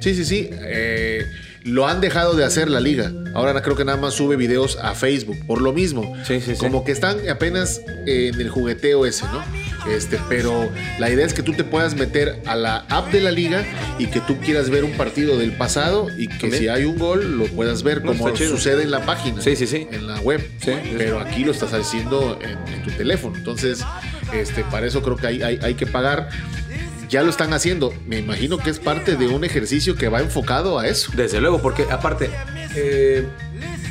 sí, sí, sí. Eh, lo han dejado de hacer la liga. Ahora creo que nada más sube videos a Facebook por lo mismo. Sí, sí, sí. Como que están apenas en el jugueteo ese, ¿no? Este, pero la idea es que tú te puedas meter a la app de la liga y que tú quieras ver un partido del pasado y que También. si hay un gol lo puedas ver No, como sucede en la página. Sí, sí, sí. En la web. Pero aquí lo estás haciendo en, en tu teléfono. Entonces, este, para eso creo que hay, hay, hay que pagar. Ya lo están haciendo. Me imagino que es parte de un ejercicio que va enfocado a eso. Desde luego, porque aparte, eh,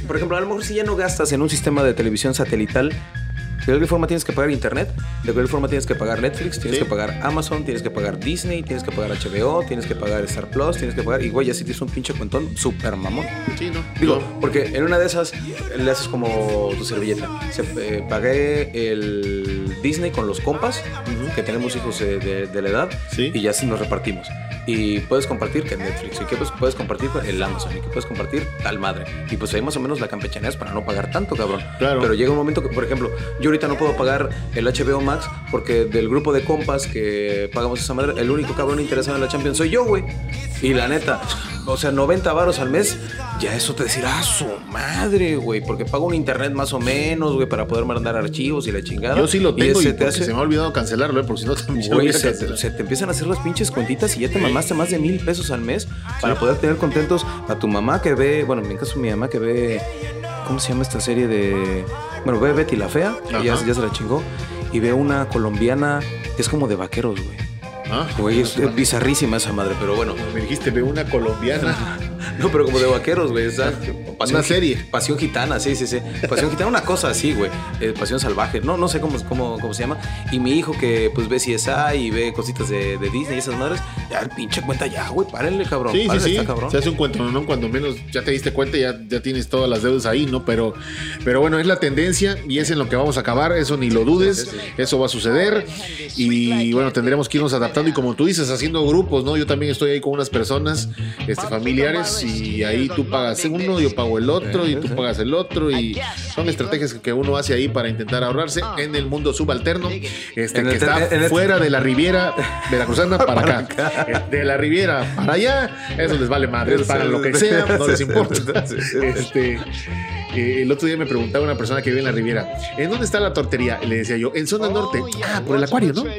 por ejemplo, a lo mejor si ya no gastas en un sistema de televisión satelital, de cualquier forma tienes que pagar internet, de cualquier forma tienes que pagar Netflix, tienes Sí. que pagar Amazon, tienes que pagar Disney, tienes que pagar HBO, tienes que pagar Star Plus, tienes que pagar, y güey, ya si tienes un pinche cuentón, súper mamón. Sí, ¿no? Digo, No. porque en una de esas le haces como tu servilleta. Se, eh, pagué el Disney con los compas, que tenemos hijos eh, de, de la edad, Sí. y ya así nos repartimos. Y puedes compartir que Netflix, y que pues, puedes compartir el Amazon, y que puedes compartir tal madre. Y pues ahí más o menos la campechaneas para no pagar tanto, cabrón. Claro. Pero llega un momento que, por ejemplo, yo ahorita no puedo pagar el HBO Max porque del grupo de compas que pagamos esa madre, el único cabrón interesado en la Champions soy yo, güey. Y la neta, o sea, 90 varos al mes, ya eso te decirá, "Ah, su madre, güey, porque pago un internet más o menos, güey, para poder mandar archivos y la chingada. Yo sí lo tengo y, te porque se me ha olvidado cancelarlo, ¿eh? porque si no también Güey, se, cancelado. se te empiezan a hacer las pinches cuentitas y ya te mamaste más de mil pesos al mes para poder tener contentos a tu mamá que ve, bueno, en mi caso mi mamá que ve, ¿cómo se llama esta serie de... Bueno, ve Betty la Fea, ya, se la chingó, y ve una colombiana que es como de vaqueros, güey. Ah, Güey, es, es bizarrísima esa madre, pero bueno. Me dijiste, ve una colombiana. No, pero como de vaqueros, güey. Una serie. Pasión gitana, sí, sí, sí. Pasión gitana, una cosa así, güey. Eh, pasión salvaje. No, no sé cómo, cómo, cómo se llama. Y mi hijo que pues ve CSI y ve cositas de, de Disney y esas madres, ya el pinche cuenta ya, güey. Párenle, cabrón. Sí, sí, párenle, sí. está cabrón. Se hace un cuento, ¿no? Cuando menos ya te diste cuenta, ya, ya tienes todas las deudas ahí, ¿no? Pero, pero bueno, es la tendencia y es en lo que vamos a acabar. Eso ni lo dudes. Eso va a suceder. Y bueno, tendremos que irnos adaptando. Y como tú dices, haciendo grupos, ¿no? Yo también estoy ahí con unas personas este, familiares y ahí tú pagas uno, yo pago el otro y tú pagas el otro. Y son estrategias que uno hace ahí para intentar ahorrarse en el mundo subalterno, este, que está fuera de la Riviera Veracruzana para acá. Eh, De la Riviera para allá, eso les vale madre, pagan lo que sea, no les importa. Este, eh, el otro día me preguntaba una persona que vive en la Riviera, ¿en dónde está la tortería? Le decía yo, en zona norte. Ah, por el acuario, ¿no?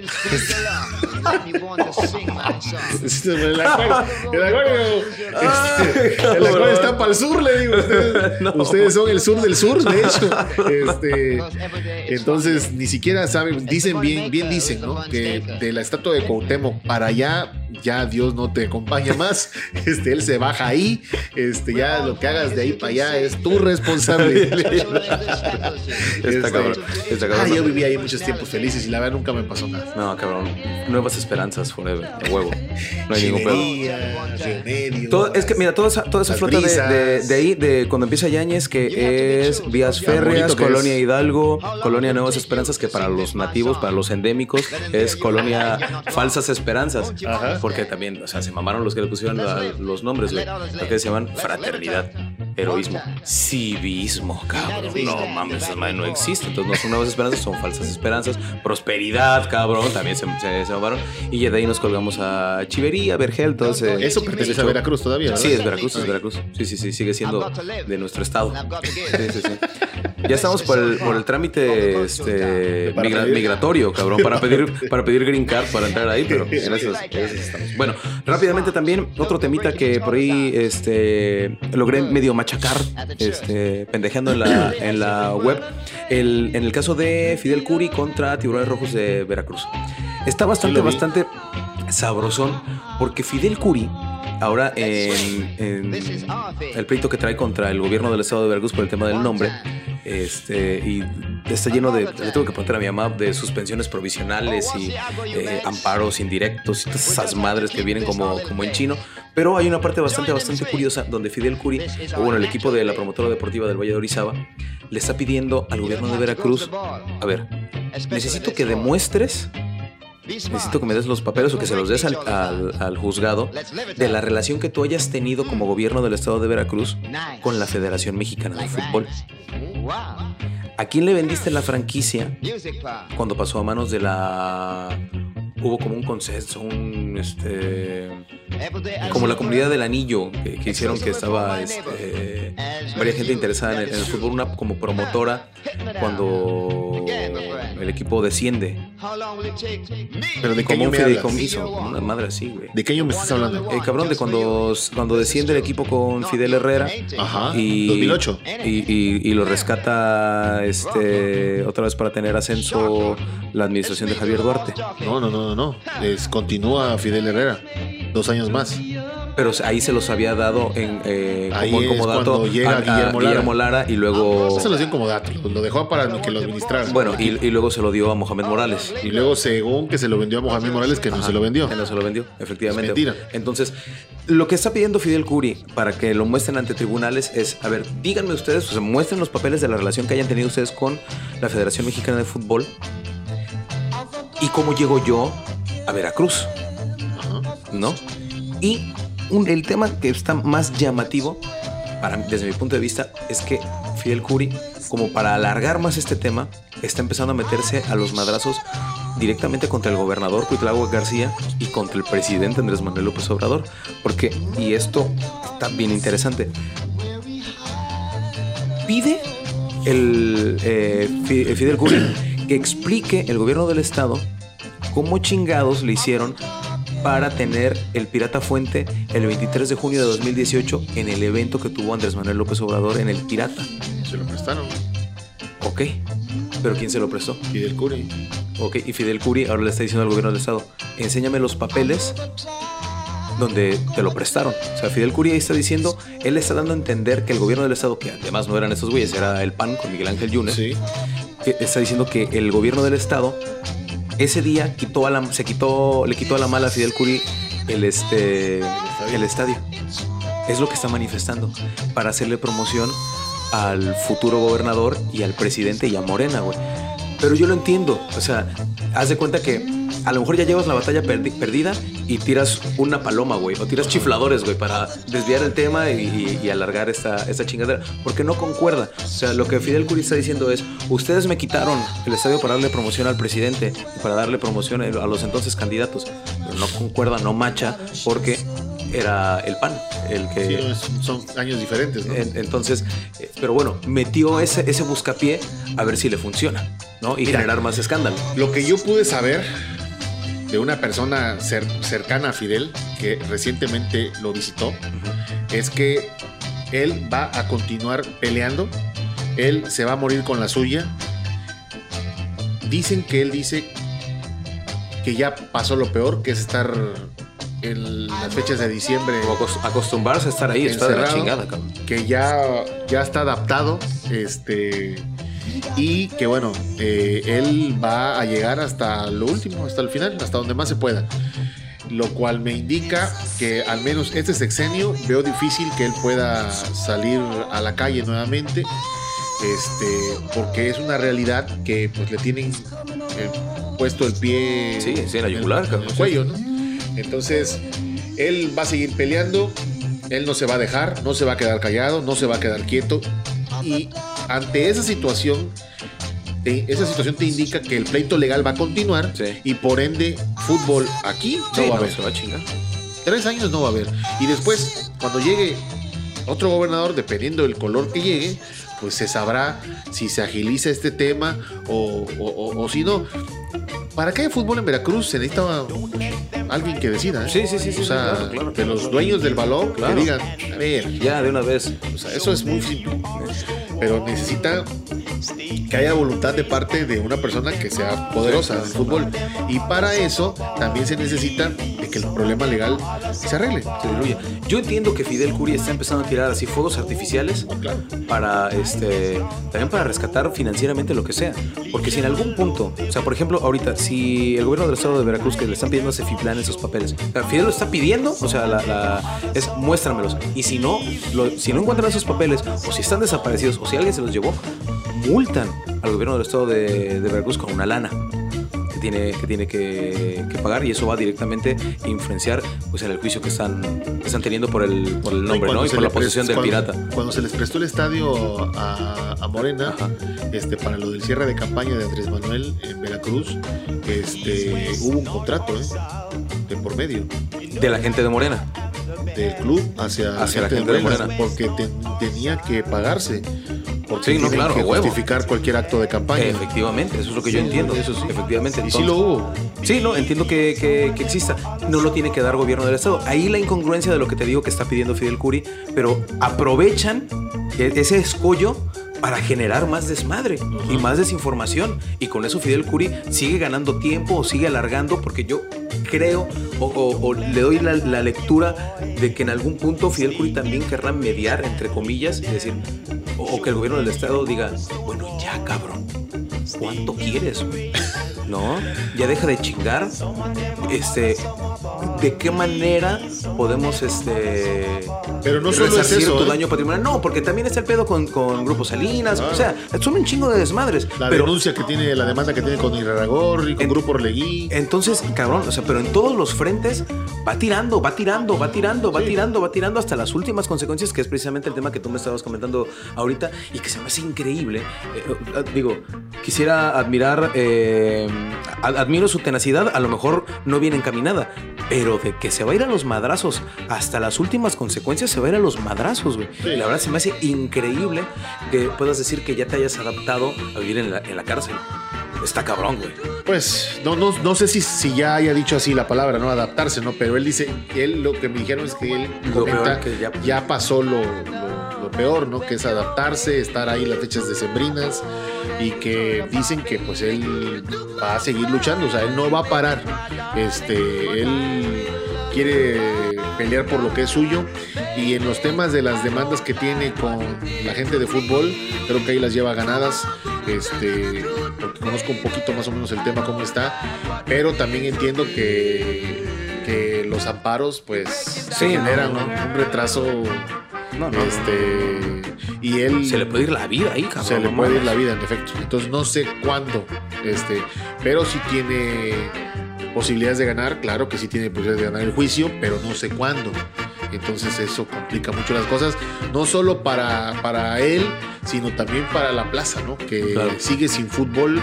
El acuario. El acuario, este, el acuario está para el sur, le digo. Ustedes, No. ustedes son el sur del sur, de hecho. Este, entonces, ni siquiera saben, dicen bien, bien dicen, ¿no? Que de la estatua de Cuauhtémoc para allá, ya Dios no te acompaña más. Este, él se baja ahí. Este, ya lo que hagas de ahí para allá es tu responsabilidad. Está cabrón. Está cabrón. Ah, yo viví ahí muchos tiempos felices y la verdad nunca me pasó nada. No, cabrón. Nuevas esperanzas forever. De huevo. No hay ningún pedo. Todo, es que mira, toda esa, toda esa flota de, brisas. de- de ahí, de cuando empieza Yáñez, que es Vías Férreas, que Colonia es. Hidalgo, Colonia Nuevas Esperanzas, que para los nativos, para los endémicos, es Colonia Falsas Esperanzas. Ajá. Porque también, o sea, se mamaron los que le pusieron la- los nombres, güey. Porque se llaman fraternidad, heroísmo, civismo, cabrón. No mames, esas madres no existen. Entonces no son nuevas esperanzas, son falsas esperanzas. Prosperidad, cabrón, también se, se, se mamaron. Y ya de ahí nos colgamos a Chivería, Vergel, entonces. Eso pertenece a Veracruz todavía, ¿verdad? Sí, es Veracruz, es Veracruz. Sí, sí, sí, sigue siendo de nuestro estado. Sí, sí, sí. Ya estamos por el, por el trámite este, migra- migratorio, cabrón, para pedir, para pedir green card para entrar ahí, pero en esas estamos. Bueno, rápidamente también, otro temita que por ahí este, logré medio machacar, este, pendejeando en la, en la web, el, en el caso de Fidel Curi contra Tiburones Rojos de Veracruz. Está bastante, bastante sabrosón, porque Fidel Curi, ahora en, el pleito que trae contra el gobierno del estado de Veracruz por el tema del nombre, este, y está lleno de, le tengo que preguntar a mi mamá, de suspensiones provisionales y eh, amparos indirectos y todas esas madres que vienen como, como en chino. Pero hay una parte bastante, bastante curiosa donde Fidel Curi, o bueno, el equipo de la promotora deportiva del Valle de Orizaba, le está pidiendo al gobierno de Veracruz, a ver, necesito que demuestres Necesito que me des los papeles o que se los des al, al- al juzgado de la relación que tú hayas tenido como gobierno del estado de Veracruz con la Federación Mexicana de Fútbol. ¿A quién le vendiste la franquicia cuando pasó a manos de la... Hubo como un consenso, un... Este, como la comunidad del anillo que, que hicieron que estaba este, varias gente interesada en el, en el fútbol, una como promotora cuando el equipo desciende. Pero de qué Como año un fideicomiso, una madre así, güey. ¿De qué año me estás hablando? Eh, cabrón, de cuando, cuando desciende el equipo con Fidel Herrera. Ajá, Y, 2008. Y, y- y lo rescata este otra vez para tener ascenso la administración de Javier Duarte. No, no, no, no, no. Es, continúa Fidel Herrera. Dos años más. Pero ahí se los había dado en, eh, Ahí como, es como dato cuando llega a- a Guillermo Lara. Guillermo Lara y luego. No se los dio como dato. Lo, dejó para que lo administrara. Bueno, y, y luego se lo dio a Mohamed Morales. Y luego, según que se lo vendió a Mohamed Morales, que no se lo vendió. Que no se lo vendió, efectivamente. Es mentira. Entonces, lo que está pidiendo Fidel Curi para que lo muestren ante tribunales es, a ver, díganme ustedes, o sea, muestren los papeles de la relación que hayan tenido ustedes con la Federación Mexicana de Fútbol y cómo llego yo a Veracruz. ¿no? Y un- el tema que está más llamativo, para, desde mi punto de vista, es que Fidel Curi, como para alargar más este tema, está empezando a meterse a los madrazos directamente contra el gobernador Cuitlagua García y contra el presidente Andrés Manuel López Obrador. Porque, y esto está bien interesante, pide el eh, Fi- Fidel Curi que explique el gobierno del estado cómo chingados le hicieron para tener el Pirata Fuente el 23 de junio de 2018 en el evento que tuvo Andrés Manuel López Obrador en el Pirata. Se lo prestaron. Ok, pero ¿quién se lo prestó? Fidel Curi. Ok, y Fidel Curi ahora le está diciendo al gobierno del estado, enséñame los papeles donde te lo prestaron. O sea, Fidel Curia está diciendo, él está dando a entender que el gobierno del Estado, que además no eran estos güeyes, era el PAN con Miguel Ángel Yunes, Sí. Está diciendo que el gobierno del Estado ese día quitó se quitó, le quitó a la mala Fidel Curi el, este, el estadio. Es lo que está manifestando para hacerle promoción al futuro gobernador y al presidente y a Morena, güey. Pero yo lo entiendo. O sea, haz de cuenta que a lo mejor ya llevas la batalla perdi- perdida y tiras una paloma, güey. O tiras chifladores, güey, para desviar el tema y, y- y alargar esta, esta chingadera. Porque no concuerda. O sea, lo que Fidel Curi está diciendo es, ustedes me quitaron el estadio para darle promoción al presidente y para darle promoción a los entonces candidatos. Pero no concuerda, no macha, porque era el PAN el que... Sí, son años diferentes, ¿no? En- entonces, eh, pero bueno, metió ese, ese buscapié a ver si le funciona, ¿no? Y Mira. generar más escándalo. Lo que yo pude saber de una persona cer- cercana a Fidel, que recientemente lo visitó, es que él va a continuar peleando, él se va a morir con la suya. Dicen que él dice que ya pasó lo peor, que es estar en las fechas de diciembre acostumbrarse a estar ahí, está de la chingada, cabrón. que ya, ya está adaptado, este, y que bueno, eh, él va a llegar hasta lo último, hasta el final, hasta donde más se pueda. Lo cual me indica que al menos este sexenio veo difícil que él pueda salir a la calle nuevamente, este, porque es una realidad que pues le tienen eh, puesto el pie Sí, sí, en la yugular, en el cuello, ¿no? Entonces, él va a seguir peleando, él no se va a dejar, no se va a quedar callado, no se va a quedar quieto. Y ante esa situación, te- esa situación te indica que el pleito legal va a continuar Sí. y por ende, fútbol aquí no Sí, va a no, haber. se va a chingar. Tres años no va a haber. Y después, cuando llegue otro gobernador, dependiendo del color que llegue, pues se sabrá si se agiliza este tema o, o- o- o si no. ¿Para qué hay fútbol en Veracruz? Se necesita alguien que decida. ¿eh? Sí, sí, sí, O sea, claro, claro. que los dueños del balón Claro. que digan, a ver, Ya, de una vez. o sea, eso es muy simple. Pero necesita que haya voluntad de parte de una persona que sea poderosa en el fútbol. Y para eso también se necesita de que el problema legal se arregle. se diluya. Yo entiendo que Fidel Curi está empezando a tirar así fuegos artificiales Claro. para este también para rescatar financieramente lo que sea. Porque si en algún punto, o sea, por ejemplo, ahorita, si el gobierno del estado de Veracruz que le están pidiendo a Cefiplan esos papeles, Fidel lo está pidiendo, o sea, la, es muéstramelos. Y si no, si no encuentran esos papeles, o si están desaparecidos, o si alguien se los llevó, multan al gobierno del estado de, Veracruz con una lana tiene que, tiene que, que pagar y eso va directamente a influenciar pues, en el juicio que están, que están teniendo por el, por el nombre ¿no? y por la posesión del pirata. Cuando se les prestó el estadio a, a Morena, Ajá. este, para lo del cierre de campaña de Andrés Manuel en Veracruz, este, hubo un contrato ¿eh? de por medio De la gente de Morena. del club hacia, Hacia la gente de Morena. porque ten- tenía que pagarse. Porque Sí, no, claro, que a huevo. justificar cualquier acto de campaña. Efectivamente, eso es lo que yo entiendo. eso sí. Efectivamente. Y sí lo hubo. Sí, no, entiendo que, que- que exista. No lo tiene que dar gobierno del Estado. Ahí la incongruencia de lo que te digo que está pidiendo Fidel Curi, pero aprovechan e- ese escollo para generar más desmadre y más desinformación. Y con eso Fidel Curi sigue ganando tiempo o sigue alargando, porque yo creo o, o- o le doy la, la lectura de que en algún punto Fidel Curi también querrá mediar, entre comillas, y decir, o, o que el gobierno del Estado diga, bueno, ya cabrón, ¿cuánto quieres, güey? ¿No? Ya deja de chingar. Este, ¿de qué manera podemos este Pero no solo es eso, tu ¿eh? daño patrimonial? No, porque también está el pedo con, con grupos Salinas, o sea, son un chingo de desmadres. La pero denuncia que tiene, la demanda que tiene con Iraragorri, con En- Grupo Orlegui. entonces, cabrón, o sea, pero en todos los frentes va tirando, va tirando, va tirando, va Sí. tirando, va tirando hasta las últimas consecuencias, que es precisamente el tema que tú me estabas comentando ahorita y que se me hace increíble. Eh, eh, digo, quisiera admirar, eh, ad- admiro su tenacidad, a lo mejor no bien encaminada, pero de que se va a ir a los madrazos hasta las últimas consecuencias, se va a ir a los madrazos, güey. Sí. La verdad se me hace increíble que puedas decir que ya te hayas adaptado a vivir en la, en la cárcel. Está cabrón, güey. Pues no, no, no sé si, si ya haya dicho así la palabra, ¿no? Adaptarse, ¿no? Pero él dice, él lo que me dijeron es que él Lo comenta, peor que ya- ya pasó lo, lo- lo peor, ¿no? Que es adaptarse, estar ahí las fechas decembrinas y que dicen que pues él va a seguir luchando, o sea, él no va a parar. Este, él quiere pelear por lo que es suyo. Y en los temas de las demandas que tiene con la gente de fútbol, creo que ahí las lleva ganadas. Este, porque conozco un poquito más o menos el tema, cómo está. Pero también entiendo que, que los amparos, pues, se Sí, generan no, no. un retraso. No, no, este, y él Se le puede ir la vida ahí, cabrón. se le puede ir la vida, en efecto. Entonces no sé cuándo, este, pero sí tiene posibilidades de ganar, claro que sí tiene posibilidades de ganar el juicio, pero no sé cuándo. Entonces eso complica mucho las cosas, no solo para, para él, sino también para la plaza, ¿no? Que Claro. sigue sin fútbol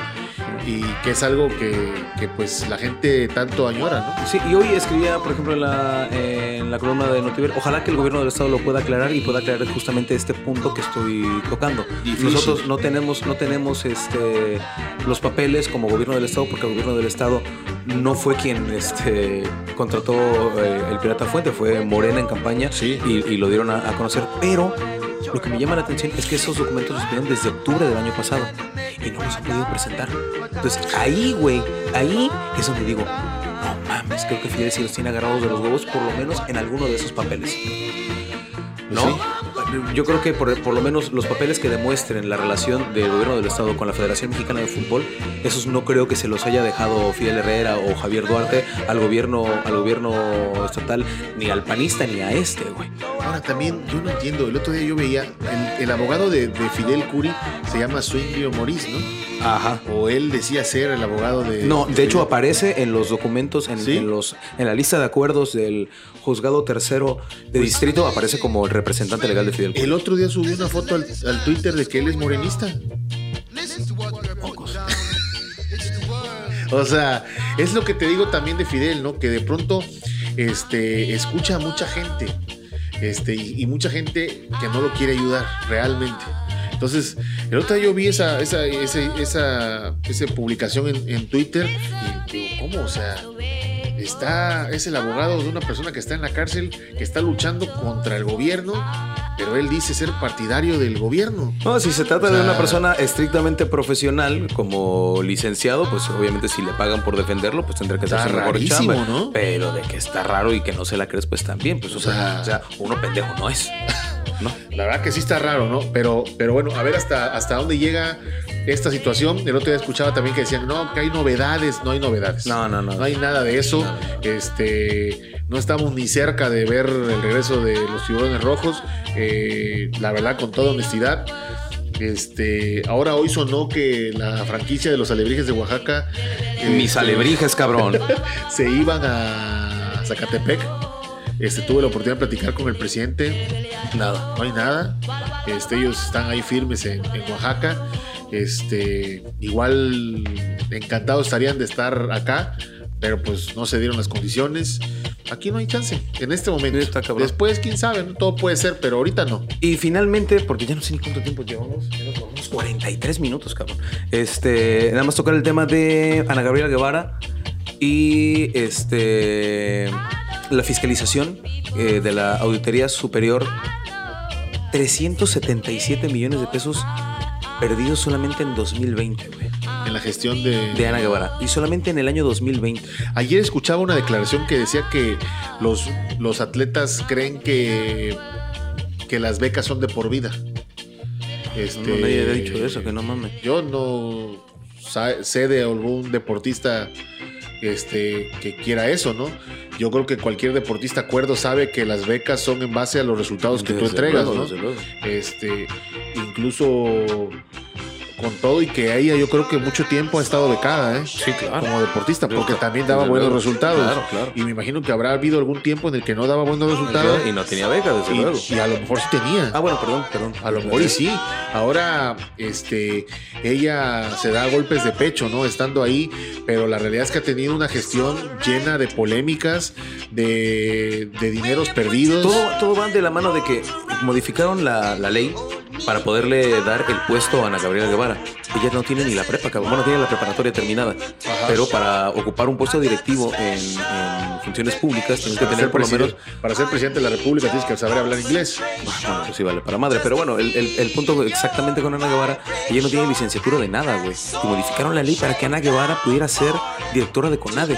y que es algo que, que, pues la gente tanto añora, ¿no? Sí, y hoy escribía, por ejemplo, en la, en la columna de Notiver, ojalá que el gobierno del estado lo pueda aclarar y pueda aclarar justamente este punto que estoy tocando. Difícil. Nosotros no tenemos, no tenemos este, los papeles como gobierno del estado porque el gobierno del estado no fue quien este, contrató eh, el Pirata Fuente, fue Morena en campaña Sí. y, y lo dieron a, a conocer. Pero lo que me llama la atención es que esos documentos los pidieron desde octubre del año pasado y no los han podido presentar. Entonces ahí, güey, ahí es donde digo, no mames, creo que Fidel sí los tiene agarrados de los huevos, por lo menos en alguno de esos papeles. ¿No? Sí. Yo creo que por, por lo menos los papeles que demuestren la relación del gobierno del Estado con la Federación Mexicana de Fútbol, esos no creo que se los haya dejado Fidel Herrera o Javier Duarte al gobierno, al gobierno estatal, ni al panista ni a este, güey. Ahora también, yo no entiendo, el otro día yo veía, el, el abogado de, de Fidel Curi se llama Swingrio Moris, ¿no? Ajá. O él decía ser el abogado de... No, de hecho aparece en los documentos, en, ¿Sí? en los, en la lista de acuerdos del juzgado tercero de distrito, aparece como el representante legal de Fidel. El otro día subió una foto al, al Twitter de que él es morenista. O sea, es lo que te digo también de Fidel, ¿no? Que de pronto este, escucha a mucha gente. Este, y, y mucha gente que no lo quiere ayudar realmente. Entonces, el otro día yo vi esa, esa, esa, esa publicación en, en Twitter y digo, ¿cómo? O sea, está, es el abogado de una persona que está en la cárcel, que está luchando contra el gobierno, pero él dice ser partidario del gobierno. No, si se trata O sea- de una persona estrictamente profesional, como licenciado, pues obviamente si le pagan por defenderlo, pues tendrá que hacer su mejor rarísimo, chamba. ¿no? Pero de que está raro y que no se la crees, pues también. Pues, o, O sea, sea- o sea, uno pendejo no es. ¿No? La verdad que sí está raro, ¿no? Pero, pero bueno, a ver hasta, hasta dónde llega esta situación. El otro día escuchaba también que decían, no, que hay novedades. No hay novedades. No, no, no. No hay nada de eso. Nada. Este, no estamos ni cerca de ver el regreso de los tiburones rojos. Eh, la verdad, con toda honestidad. Este, ahora hoy sonó que la franquicia de los alebrijes de Oaxaca. Mis este, alebrijes, cabrón. se iban a Zacatepec. Este, tuve la oportunidad de platicar con el presidente Nada. no hay nada. Este, ellos están ahí firmes en, en Oaxaca. Este, igual encantados estarían de estar acá, pero pues no se dieron las condiciones. Aquí no hay chance en este momento. Está. Después, quién sabe, ¿no? todo puede ser, pero ahorita no. Y finalmente, porque ya no sé ni cuánto tiempo llevamos, ya nos vamos 43 minutos, cabrón. Este, nada más tocar el tema de Ana Gabriela Guevara y este la fiscalización eh, de la Auditoría Superior. 377 millones de pesos perdidos solamente en 2020, güey, En la gestión de. de Ana Guevara. Y solamente en el año 2020. Ayer escuchaba una declaración que decía que los, los atletas creen que, que las becas son de por vida. Este, No, nadie había dicho eso, que no mames. Yo no sé de algún deportista este, que quiera eso, ¿no? Yo creo que cualquier deportista acuerdo sabe que las becas son en base a los resultados que tú entregas, luego, ¿no? Este, incluso con todo y que ella yo creo que mucho tiempo ha estado becada, ¿eh? Sí, claro. Como deportista, porque también daba buenos resultados. Claro, claro. Y me imagino que habrá habido algún tiempo en el que no daba buenos resultados. Y no tenía beca, desde Y, luego. y a lo mejor sí tenía. Ah, bueno, perdón, perdón. A lo mejor y sí. Ahora, este, ella se da golpes de pecho, ¿no? Estando ahí, pero la realidad es que ha tenido una gestión llena de polémicas, de, de dineros perdidos. Todo, todo va de la mano de que modificaron la, la ley para poderle dar el puesto a Ana Gabriela Guevara. Ella no tiene ni la prepa, cabrón. Bueno, tiene la preparatoria terminada. Ajá. Pero para ocupar un puesto directivo en, en funciones públicas tienes que tener por lo menos... para ser presidente de la República tienes que saber hablar inglés. Bueno, pues sí vale para madre. Pero bueno, el, el- el punto exactamente con Ana Guevara, ella no tiene licenciatura de nada, güey. Y modificaron la ley para que Ana Guevara pudiera ser directora de CONADE.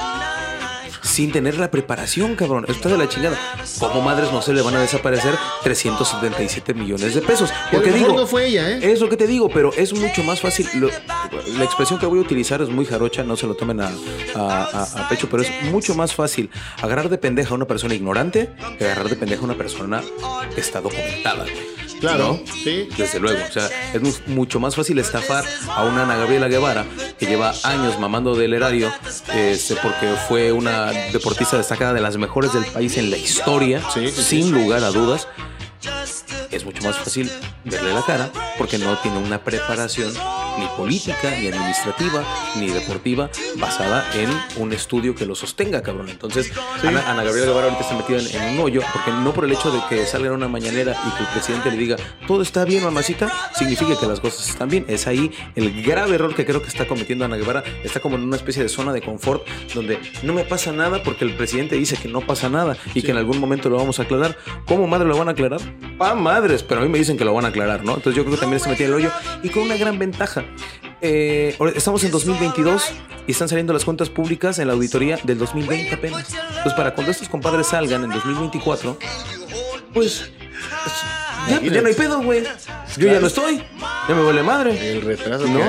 Sin tener la preparación, cabrón. Está de la chingada. Como madres no se le van a desaparecer 377 millones de pesos? Porque digo, no fue ella, ¿eh? Es lo que te digo, pero es mucho más fácil. la expresión que voy a utilizar es muy jarocha, no se lo tomen a, a, pecho, pero es mucho más fácil agarrar de pendeja a una persona ignorante que agarrar de pendeja a una persona que está documentada. Claro, sí. Desde luego. O sea, es mucho más fácil estafar a una Ana Gabriela Guevara que lleva años mamando del erario este, porque fue una deportista destacada de las mejores del país en la historia, sin lugar a dudas es mucho más fácil verle la cara porque no tiene una preparación ni política, ni administrativa, ni deportiva basada en un estudio que lo sostenga, cabrón. Entonces, Ana, Gabriela Guevara ahorita está metida en, un hoyo porque no por el hecho de que salga en una mañanera y que el presidente le diga todo está bien, mamacita, significa que las cosas están bien. Es ahí el grave error que creo que está cometiendo Ana Guevara. Está como en una especie de zona de confort donde no me pasa nada porque el presidente dice que no pasa nada y que en algún momento lo vamos a aclarar. ¿Cómo madre lo van a aclarar? Pa' madre pero a mí me dicen que lo van a aclarar, ¿no? Entonces yo creo que también se metía en el hoyo y con una gran ventaja. Eh, estamos en 2022 y están saliendo las cuentas públicas en la auditoría del 2020 apenas. Entonces para cuando estos compadres salgan en 2024, pues... Ya, no hay pedo, güey. Yo ya no estoy. Ya me huele madre. El retraso. No.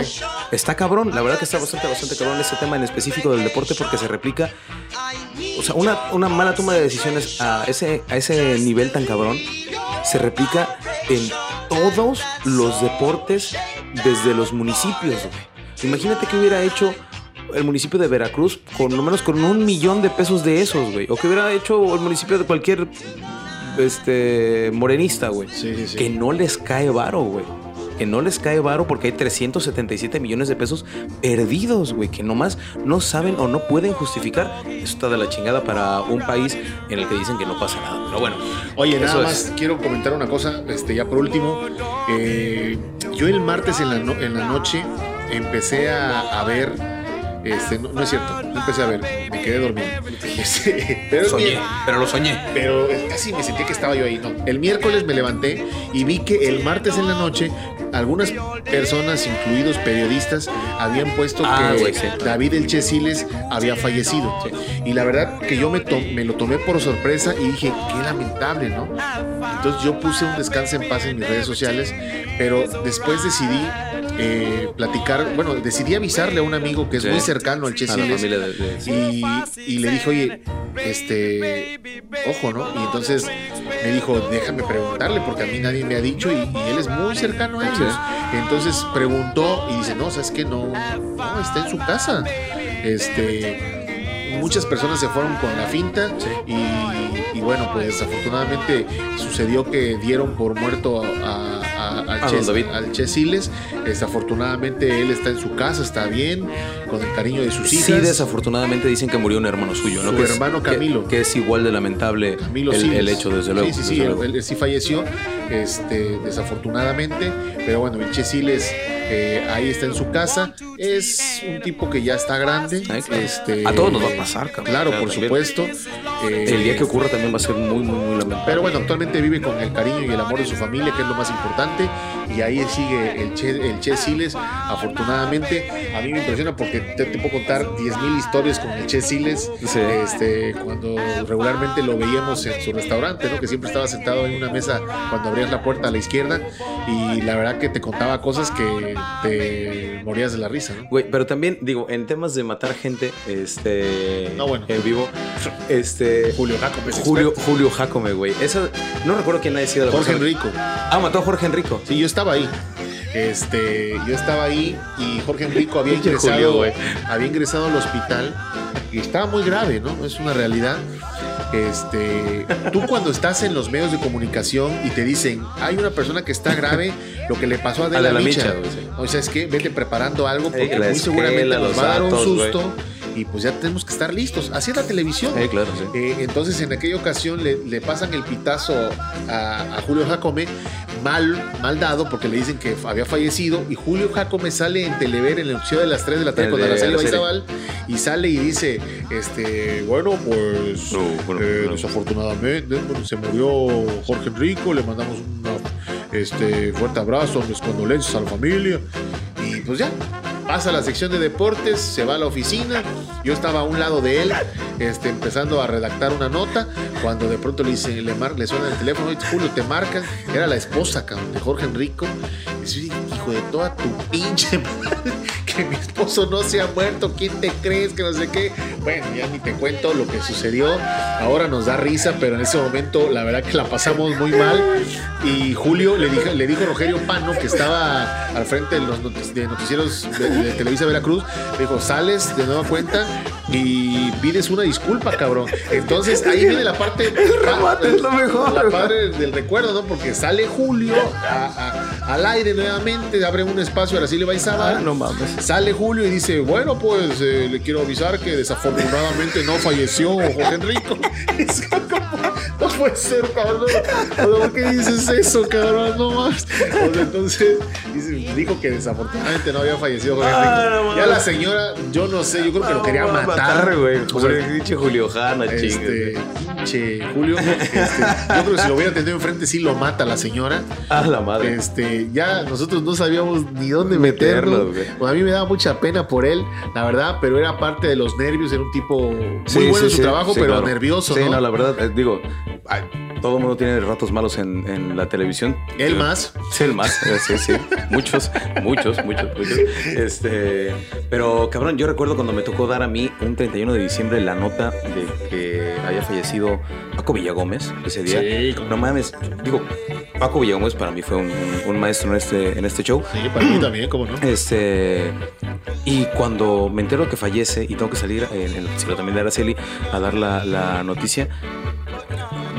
Está cabrón. La verdad que está bastante, bastante cabrón ese tema en específico del deporte porque se replica. O sea, una, una mala toma de decisiones a ese, a ese nivel tan cabrón se replica en todos los deportes desde los municipios, Imagínate que hubiera hecho el municipio de Veracruz con lo menos con un millón de pesos de esos, güey. O que hubiera hecho el municipio de cualquier este morenista, güey. Que no les cae varo, güey que no les cae varo porque hay 377 millones de pesos perdidos, güey, que nomás no saben o no pueden justificar. Eso está de la chingada para un país en el que dicen que no pasa nada. Pero bueno. Oye, nada más quiero comentar una cosa, este, ya por último. Eh, yo el martes en la, en la noche empecé a, ver este, no, es cierto, no empecé a ver, me quedé dormido. Este, pero, soñé, pero lo soñé. Pero casi me sentí que estaba yo ahí. No, el miércoles me levanté y vi que el martes en la noche algunas personas, incluidos periodistas, habían puesto ah, que David El Chesiles había fallecido. Y la verdad que yo me, me lo tomé por sorpresa y dije, qué lamentable, ¿no? Entonces yo puse un descanso en paz en mis redes sociales, pero después decidí eh, platicar, bueno, decidí avisarle a un amigo que es muy cercano al Che y, y, le dije, oye, este, ojo, ¿no? Y entonces me dijo, déjame preguntarle porque a mí nadie me ha dicho y, él es muy cercano a ellos. Entonces preguntó y dice, no, ¿sabes qué? No, no, está en su casa. Este muchas personas se fueron con la finta y, bueno, pues desafortunadamente sucedió que dieron por muerto a, al, che, Siles. Desafortunadamente él está en su casa, está bien, con el cariño de sus hijas. Sí, desafortunadamente dicen que murió un hermano suyo, ¿no? Su hermano Camilo. Que, es igual de lamentable el, hecho, desde luego. Sí, sí, sí, él, sí falleció, este, desafortunadamente, pero bueno, el Che Siles eh, ahí está en su casa. Es un tipo que ya está grande. Este, a todos nos va a pasar, Claro, por supuesto. Eh, el día que ocurra también va a ser muy, muy, muy lamentable. Pero bueno, actualmente vive con el cariño y el amor de su familia, que es lo más importante. Y ahí sigue el Che, el che Siles. Afortunadamente, a mí me impresiona porque te, puedo contar 10.000 historias con el Che Siles. Este, cuando regularmente lo veíamos en su restaurante, ¿no? que siempre estaba sentado en una mesa cuando abrías la puerta a la izquierda. Y la verdad que te contaba cosas que te morías de la risa, ¿no? Güey, pero también, digo, en temas de matar gente, este. No, bueno. En vivo, este. Julio Jacome. Julio, Julio Jacome, güey. Eso, no recuerdo quién ha sido la Jorge Enrico. Ah, mató a Jorge Enrico. Sí, yo estaba ahí. Este, yo estaba ahí y Jorge Enrico había ingresado, había ingresado al hospital y estaba muy grave, ¿no? Es una realidad. Este, tú cuando estás en los medios de comunicación y te dicen, hay una persona que está grave, lo que le pasó a Adela, Micha, o sea, es que vete preparando algo porque muy seguramente nos va a dar un susto y pues ya tenemos que estar listos. Así es la televisión. claro, eh, entonces en aquella ocasión le, pasan el pitazo a, Julio Jacome mal, mal dado porque le dicen que había fallecido y Julio Jacome sale en Telever en el opción de las 3 de la tarde con Araceli Baizabal y sale y dice, este, bueno, pues eh, desafortunadamente se murió Jorge Enrico, le mandamos un este, fuerte abrazo, mis condolencias a la familia y pues ya, pasa a la sección de deportes, se va a la oficina. Yo estaba a un lado de él, este, empezando a redactar una nota. Cuando de pronto le, dice, le, le suena el teléfono, "Oye, Julio, te marcan. Era la esposa de Jorge Enrico. Y hijo de toda tu pinche que mi esposo no se ha muerto. ¿Quién te crees? Que no sé qué. Bueno, ya ni te cuento lo que sucedió. Ahora nos da risa, pero en ese momento la verdad que la pasamos muy mal. Y Julio le dijo, le dijo a Rogelio Pano, que estaba al frente de los noticieros de, Televisa Veracruz, dijo, sales de nueva cuenta y pides una disculpa, cabrón. Entonces ahí viene la parte... remate es lo mejor. La parte del recuerdo, ¿no? Porque sale Julio a- a- al aire nuevamente, abre un espacio a Araceli Baizaba. Ah, no mames. Sale Julio y dice, bueno, pues eh, le quiero avisar que desafortunadamente no falleció Jorge Enrico. No puede ser, cabrón. ¿Por qué dices eso, cabrón? No más. Entonces dijo que desafortunadamente no había fallecido Jorge Ah, Enrico. no ya la señora, yo no sé, yo creo que lo quería No, va a matar. güey. O sea, Julio, Hanna, este, che, Julio, este, yo creo que si lo hubiera tenido enfrente, sí lo mata la señora. Ah, la madre. Este, ya nosotros no sabíamos ni dónde güey. Pues a mí me daba mucha pena por él, la verdad, pero era parte de los nervios, era un tipo muy Sí, bueno sí, en su sí, trabajo, pero claro. nervioso, Sí, ¿no? no, la verdad, eh, digo, ay, todo el mundo tiene ratos malos en, en la televisión. Él Yo- más. Sí, el más, eh, sí, sí. Muchos, muchos, muchos, muchos. Este, pero cabrón, yo recuerdo cuando me tocó dar a mí un 31 de diciembre la nota de que había fallecido Paco Villagómez ese día. Sí, No mames, digo, Paco Villagómez para mí fue un, un- un maestro en este, en este show. Sí, para mí también, ¿cómo no? Este. Y cuando me entero que fallece y tengo que salir en el noticiero también de Araceli a dar la, la noticia,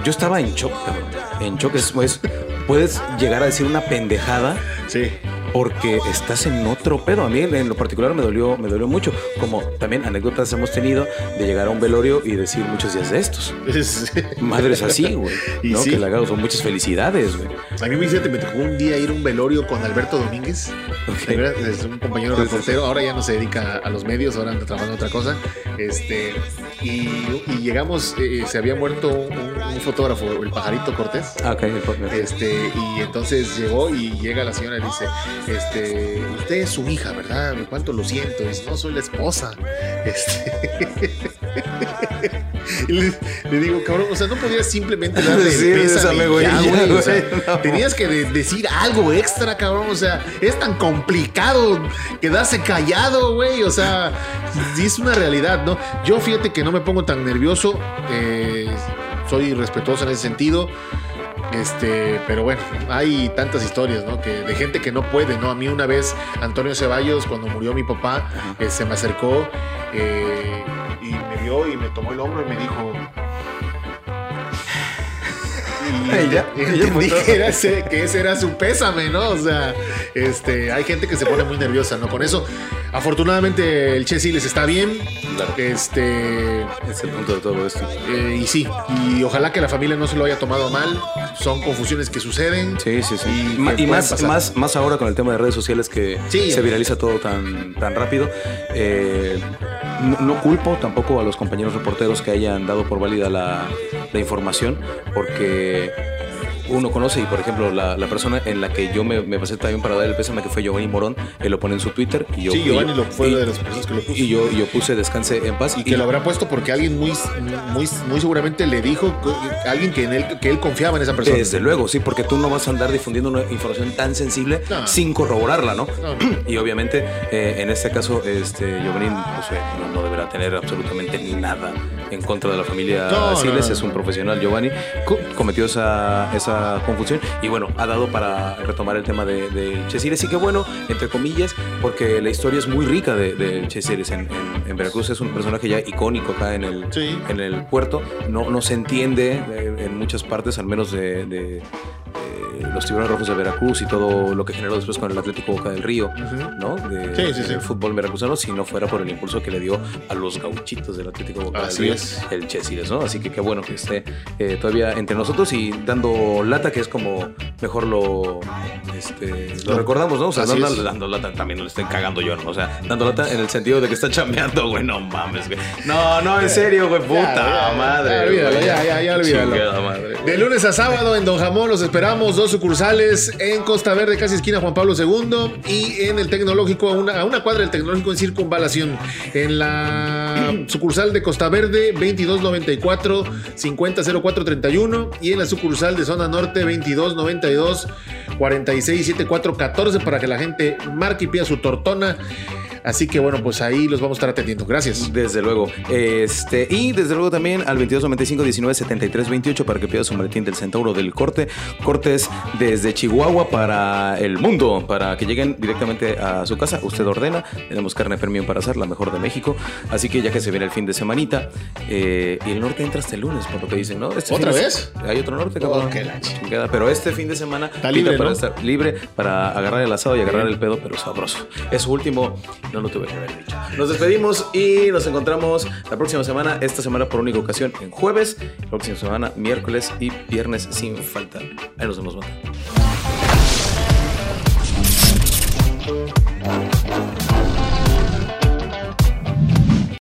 yo estaba en shock, cabrón. En shock es, pues, puedes llegar a decir una pendejada Sí. Porque estás en otro pedo. A mí en, lo particular me dolió, me dolió mucho. Como también anécdotas hemos tenido de llegar a un velorio y decir muchos días de estos. Es- Madres así, güey. ¿no? sí. Que hago son muchas felicidades, güey. A mí me dice, me tocó un día ir a un velorio con Alberto Domínguez. Es un compañero Sí, sí, reportero. Ahora ya no se dedica a los medios, ahora anda trabajando en otra cosa. Este, y, y llegamos, eh, se había muerto un, un fotógrafo, el pajarito Cortés. Ah, ok. el. Este, y entonces llegó y llega la señora y dice, este, usted es su hija, ¿verdad? ¿Cuánto lo siento? Dice, no, soy la esposa. Este. y le, le digo, cabrón, o sea, no podías simplemente darle Sí, el pésame bésame, y güey, ya, ya, güey, o güey, sea, no. tenías que de- decir algo extra, cabrón. O sea, es tan complicado quedarse callado, güey. O sea, es una realidad, ¿no? Yo fíjate que no me pongo tan nervioso. eh, soy respetuoso en ese sentido. Este, pero bueno, hay tantas historias, ¿no? Que de gente que no puede, ¿no? A mí una vez Antonio Ceballos, cuando murió mi papá, eh, se me acercó eh, y me vio y me tomó el hombro y me dijo. Fue todo. que, ese, que ese era su pésame, ¿no? O sea, este, hay gente que se pone muy nerviosa, ¿no? Con eso, afortunadamente el Che sí les está bien. Claro. Este, Es el punto de todo esto. eh, y sí, y ojalá que la familia no se lo haya tomado mal. Son confusiones que suceden. Sí, sí, sí. Y más, pasar. más, más ahora con el tema de redes sociales que Sí. se viraliza todo tan, tan rápido. Eh, no, no culpo tampoco a los compañeros reporteros que hayan dado por válida la, la información, porque uno conoce y por ejemplo la, la persona en la que yo me, me pasé también para dar el pésame que fue Giovanni Morón, él lo pone en su Twitter y yo, Sí, Giovanni y- lo fue y- de las personas que lo puso. y yo, yo puse descanse en paz Y que lo habrá puesto porque alguien muy, muy, muy seguramente le dijo, alguien que en él, que él confiaba en esa persona. Desde luego, sí, porque tú no vas a andar difundiendo una información tan sensible No. sin corroborarla, ¿no? No, no. Y obviamente, eh, en este caso, este Giovanni pues, eh, no, no deberá tener absolutamente nada en contra de la familia No, Siles, no, es un profesional. Giovanni co- cometió esa, esa confusión y bueno, ha dado para retomar el tema de, de Che Siles. Y que bueno, entre comillas, porque la historia es muy rica de, de Che Siles en, en- en Veracruz. Es un personaje ya icónico acá en el, Sí. en el puerto. No, no se entiende eh, en muchas partes, al menos de, de, los tiburones rojos de Veracruz y todo lo que generó después con el Atlético Boca del Río. ¿no? De- Sí, sí, sí. del fútbol veracruzano, si no fuera por el impulso que le dio a los gauchitos del Atlético Boca Así del Río, es. el Chesiles, ¿no? Así que qué bueno que esté eh, todavía entre nosotros y dando lata, que es como mejor lo, este, lo Lo- recordamos, ¿no? O sea, dando, lata también no le estoy cagando yo, ¿no? O sea, dando lata en el sentido de que está chambeando, güey, no mames, güey. No, no, en serio, güey, puta Ya, ya, madre. ya, olvídalo, ya, ya, ya, olvídalo. Chingada madre. De lunes a sábado en Don Jamón los esperamos, dos sucursales en Costa Verde, casi esquina Juan Pablo II, y en el Tecnológico, a una, a una cuadra del Tecnológico en Circunvalación. En la sucursal de Costa Verde, 2294 500431, y en la sucursal de Zona Norte, 2292 467414, para que la gente marque y pida su tortona. Así que bueno, pues ahí los vamos a estar atendiendo. Gracias. Desde luego. Este, y desde luego también al 2295 19 73 28 para que pida su maletín del Centauro del Corte. Cortes desde Chihuahua para el mundo, para que lleguen directamente a su casa. Usted ordena. Tenemos carne premium para hacer, la mejor de México. Así que ya que se viene el fin de semanita, eh, y el norte entra este lunes, por lo que dicen, ¿no? Este ¿Otra vez? Hay otro norte, cabrón. Oh, ch- Chingada, Pero este fin de semana Está libre, para ¿no? estar libre para agarrar el asado y agarrar el pedo, pero sabroso. Eso último no lo tuve que haber dicho. Nos despedimos y nos encontramos la próxima semana. Esta semana por única ocasión en jueves. Próxima semana, miércoles y viernes sin falta. Ahí nos vemos.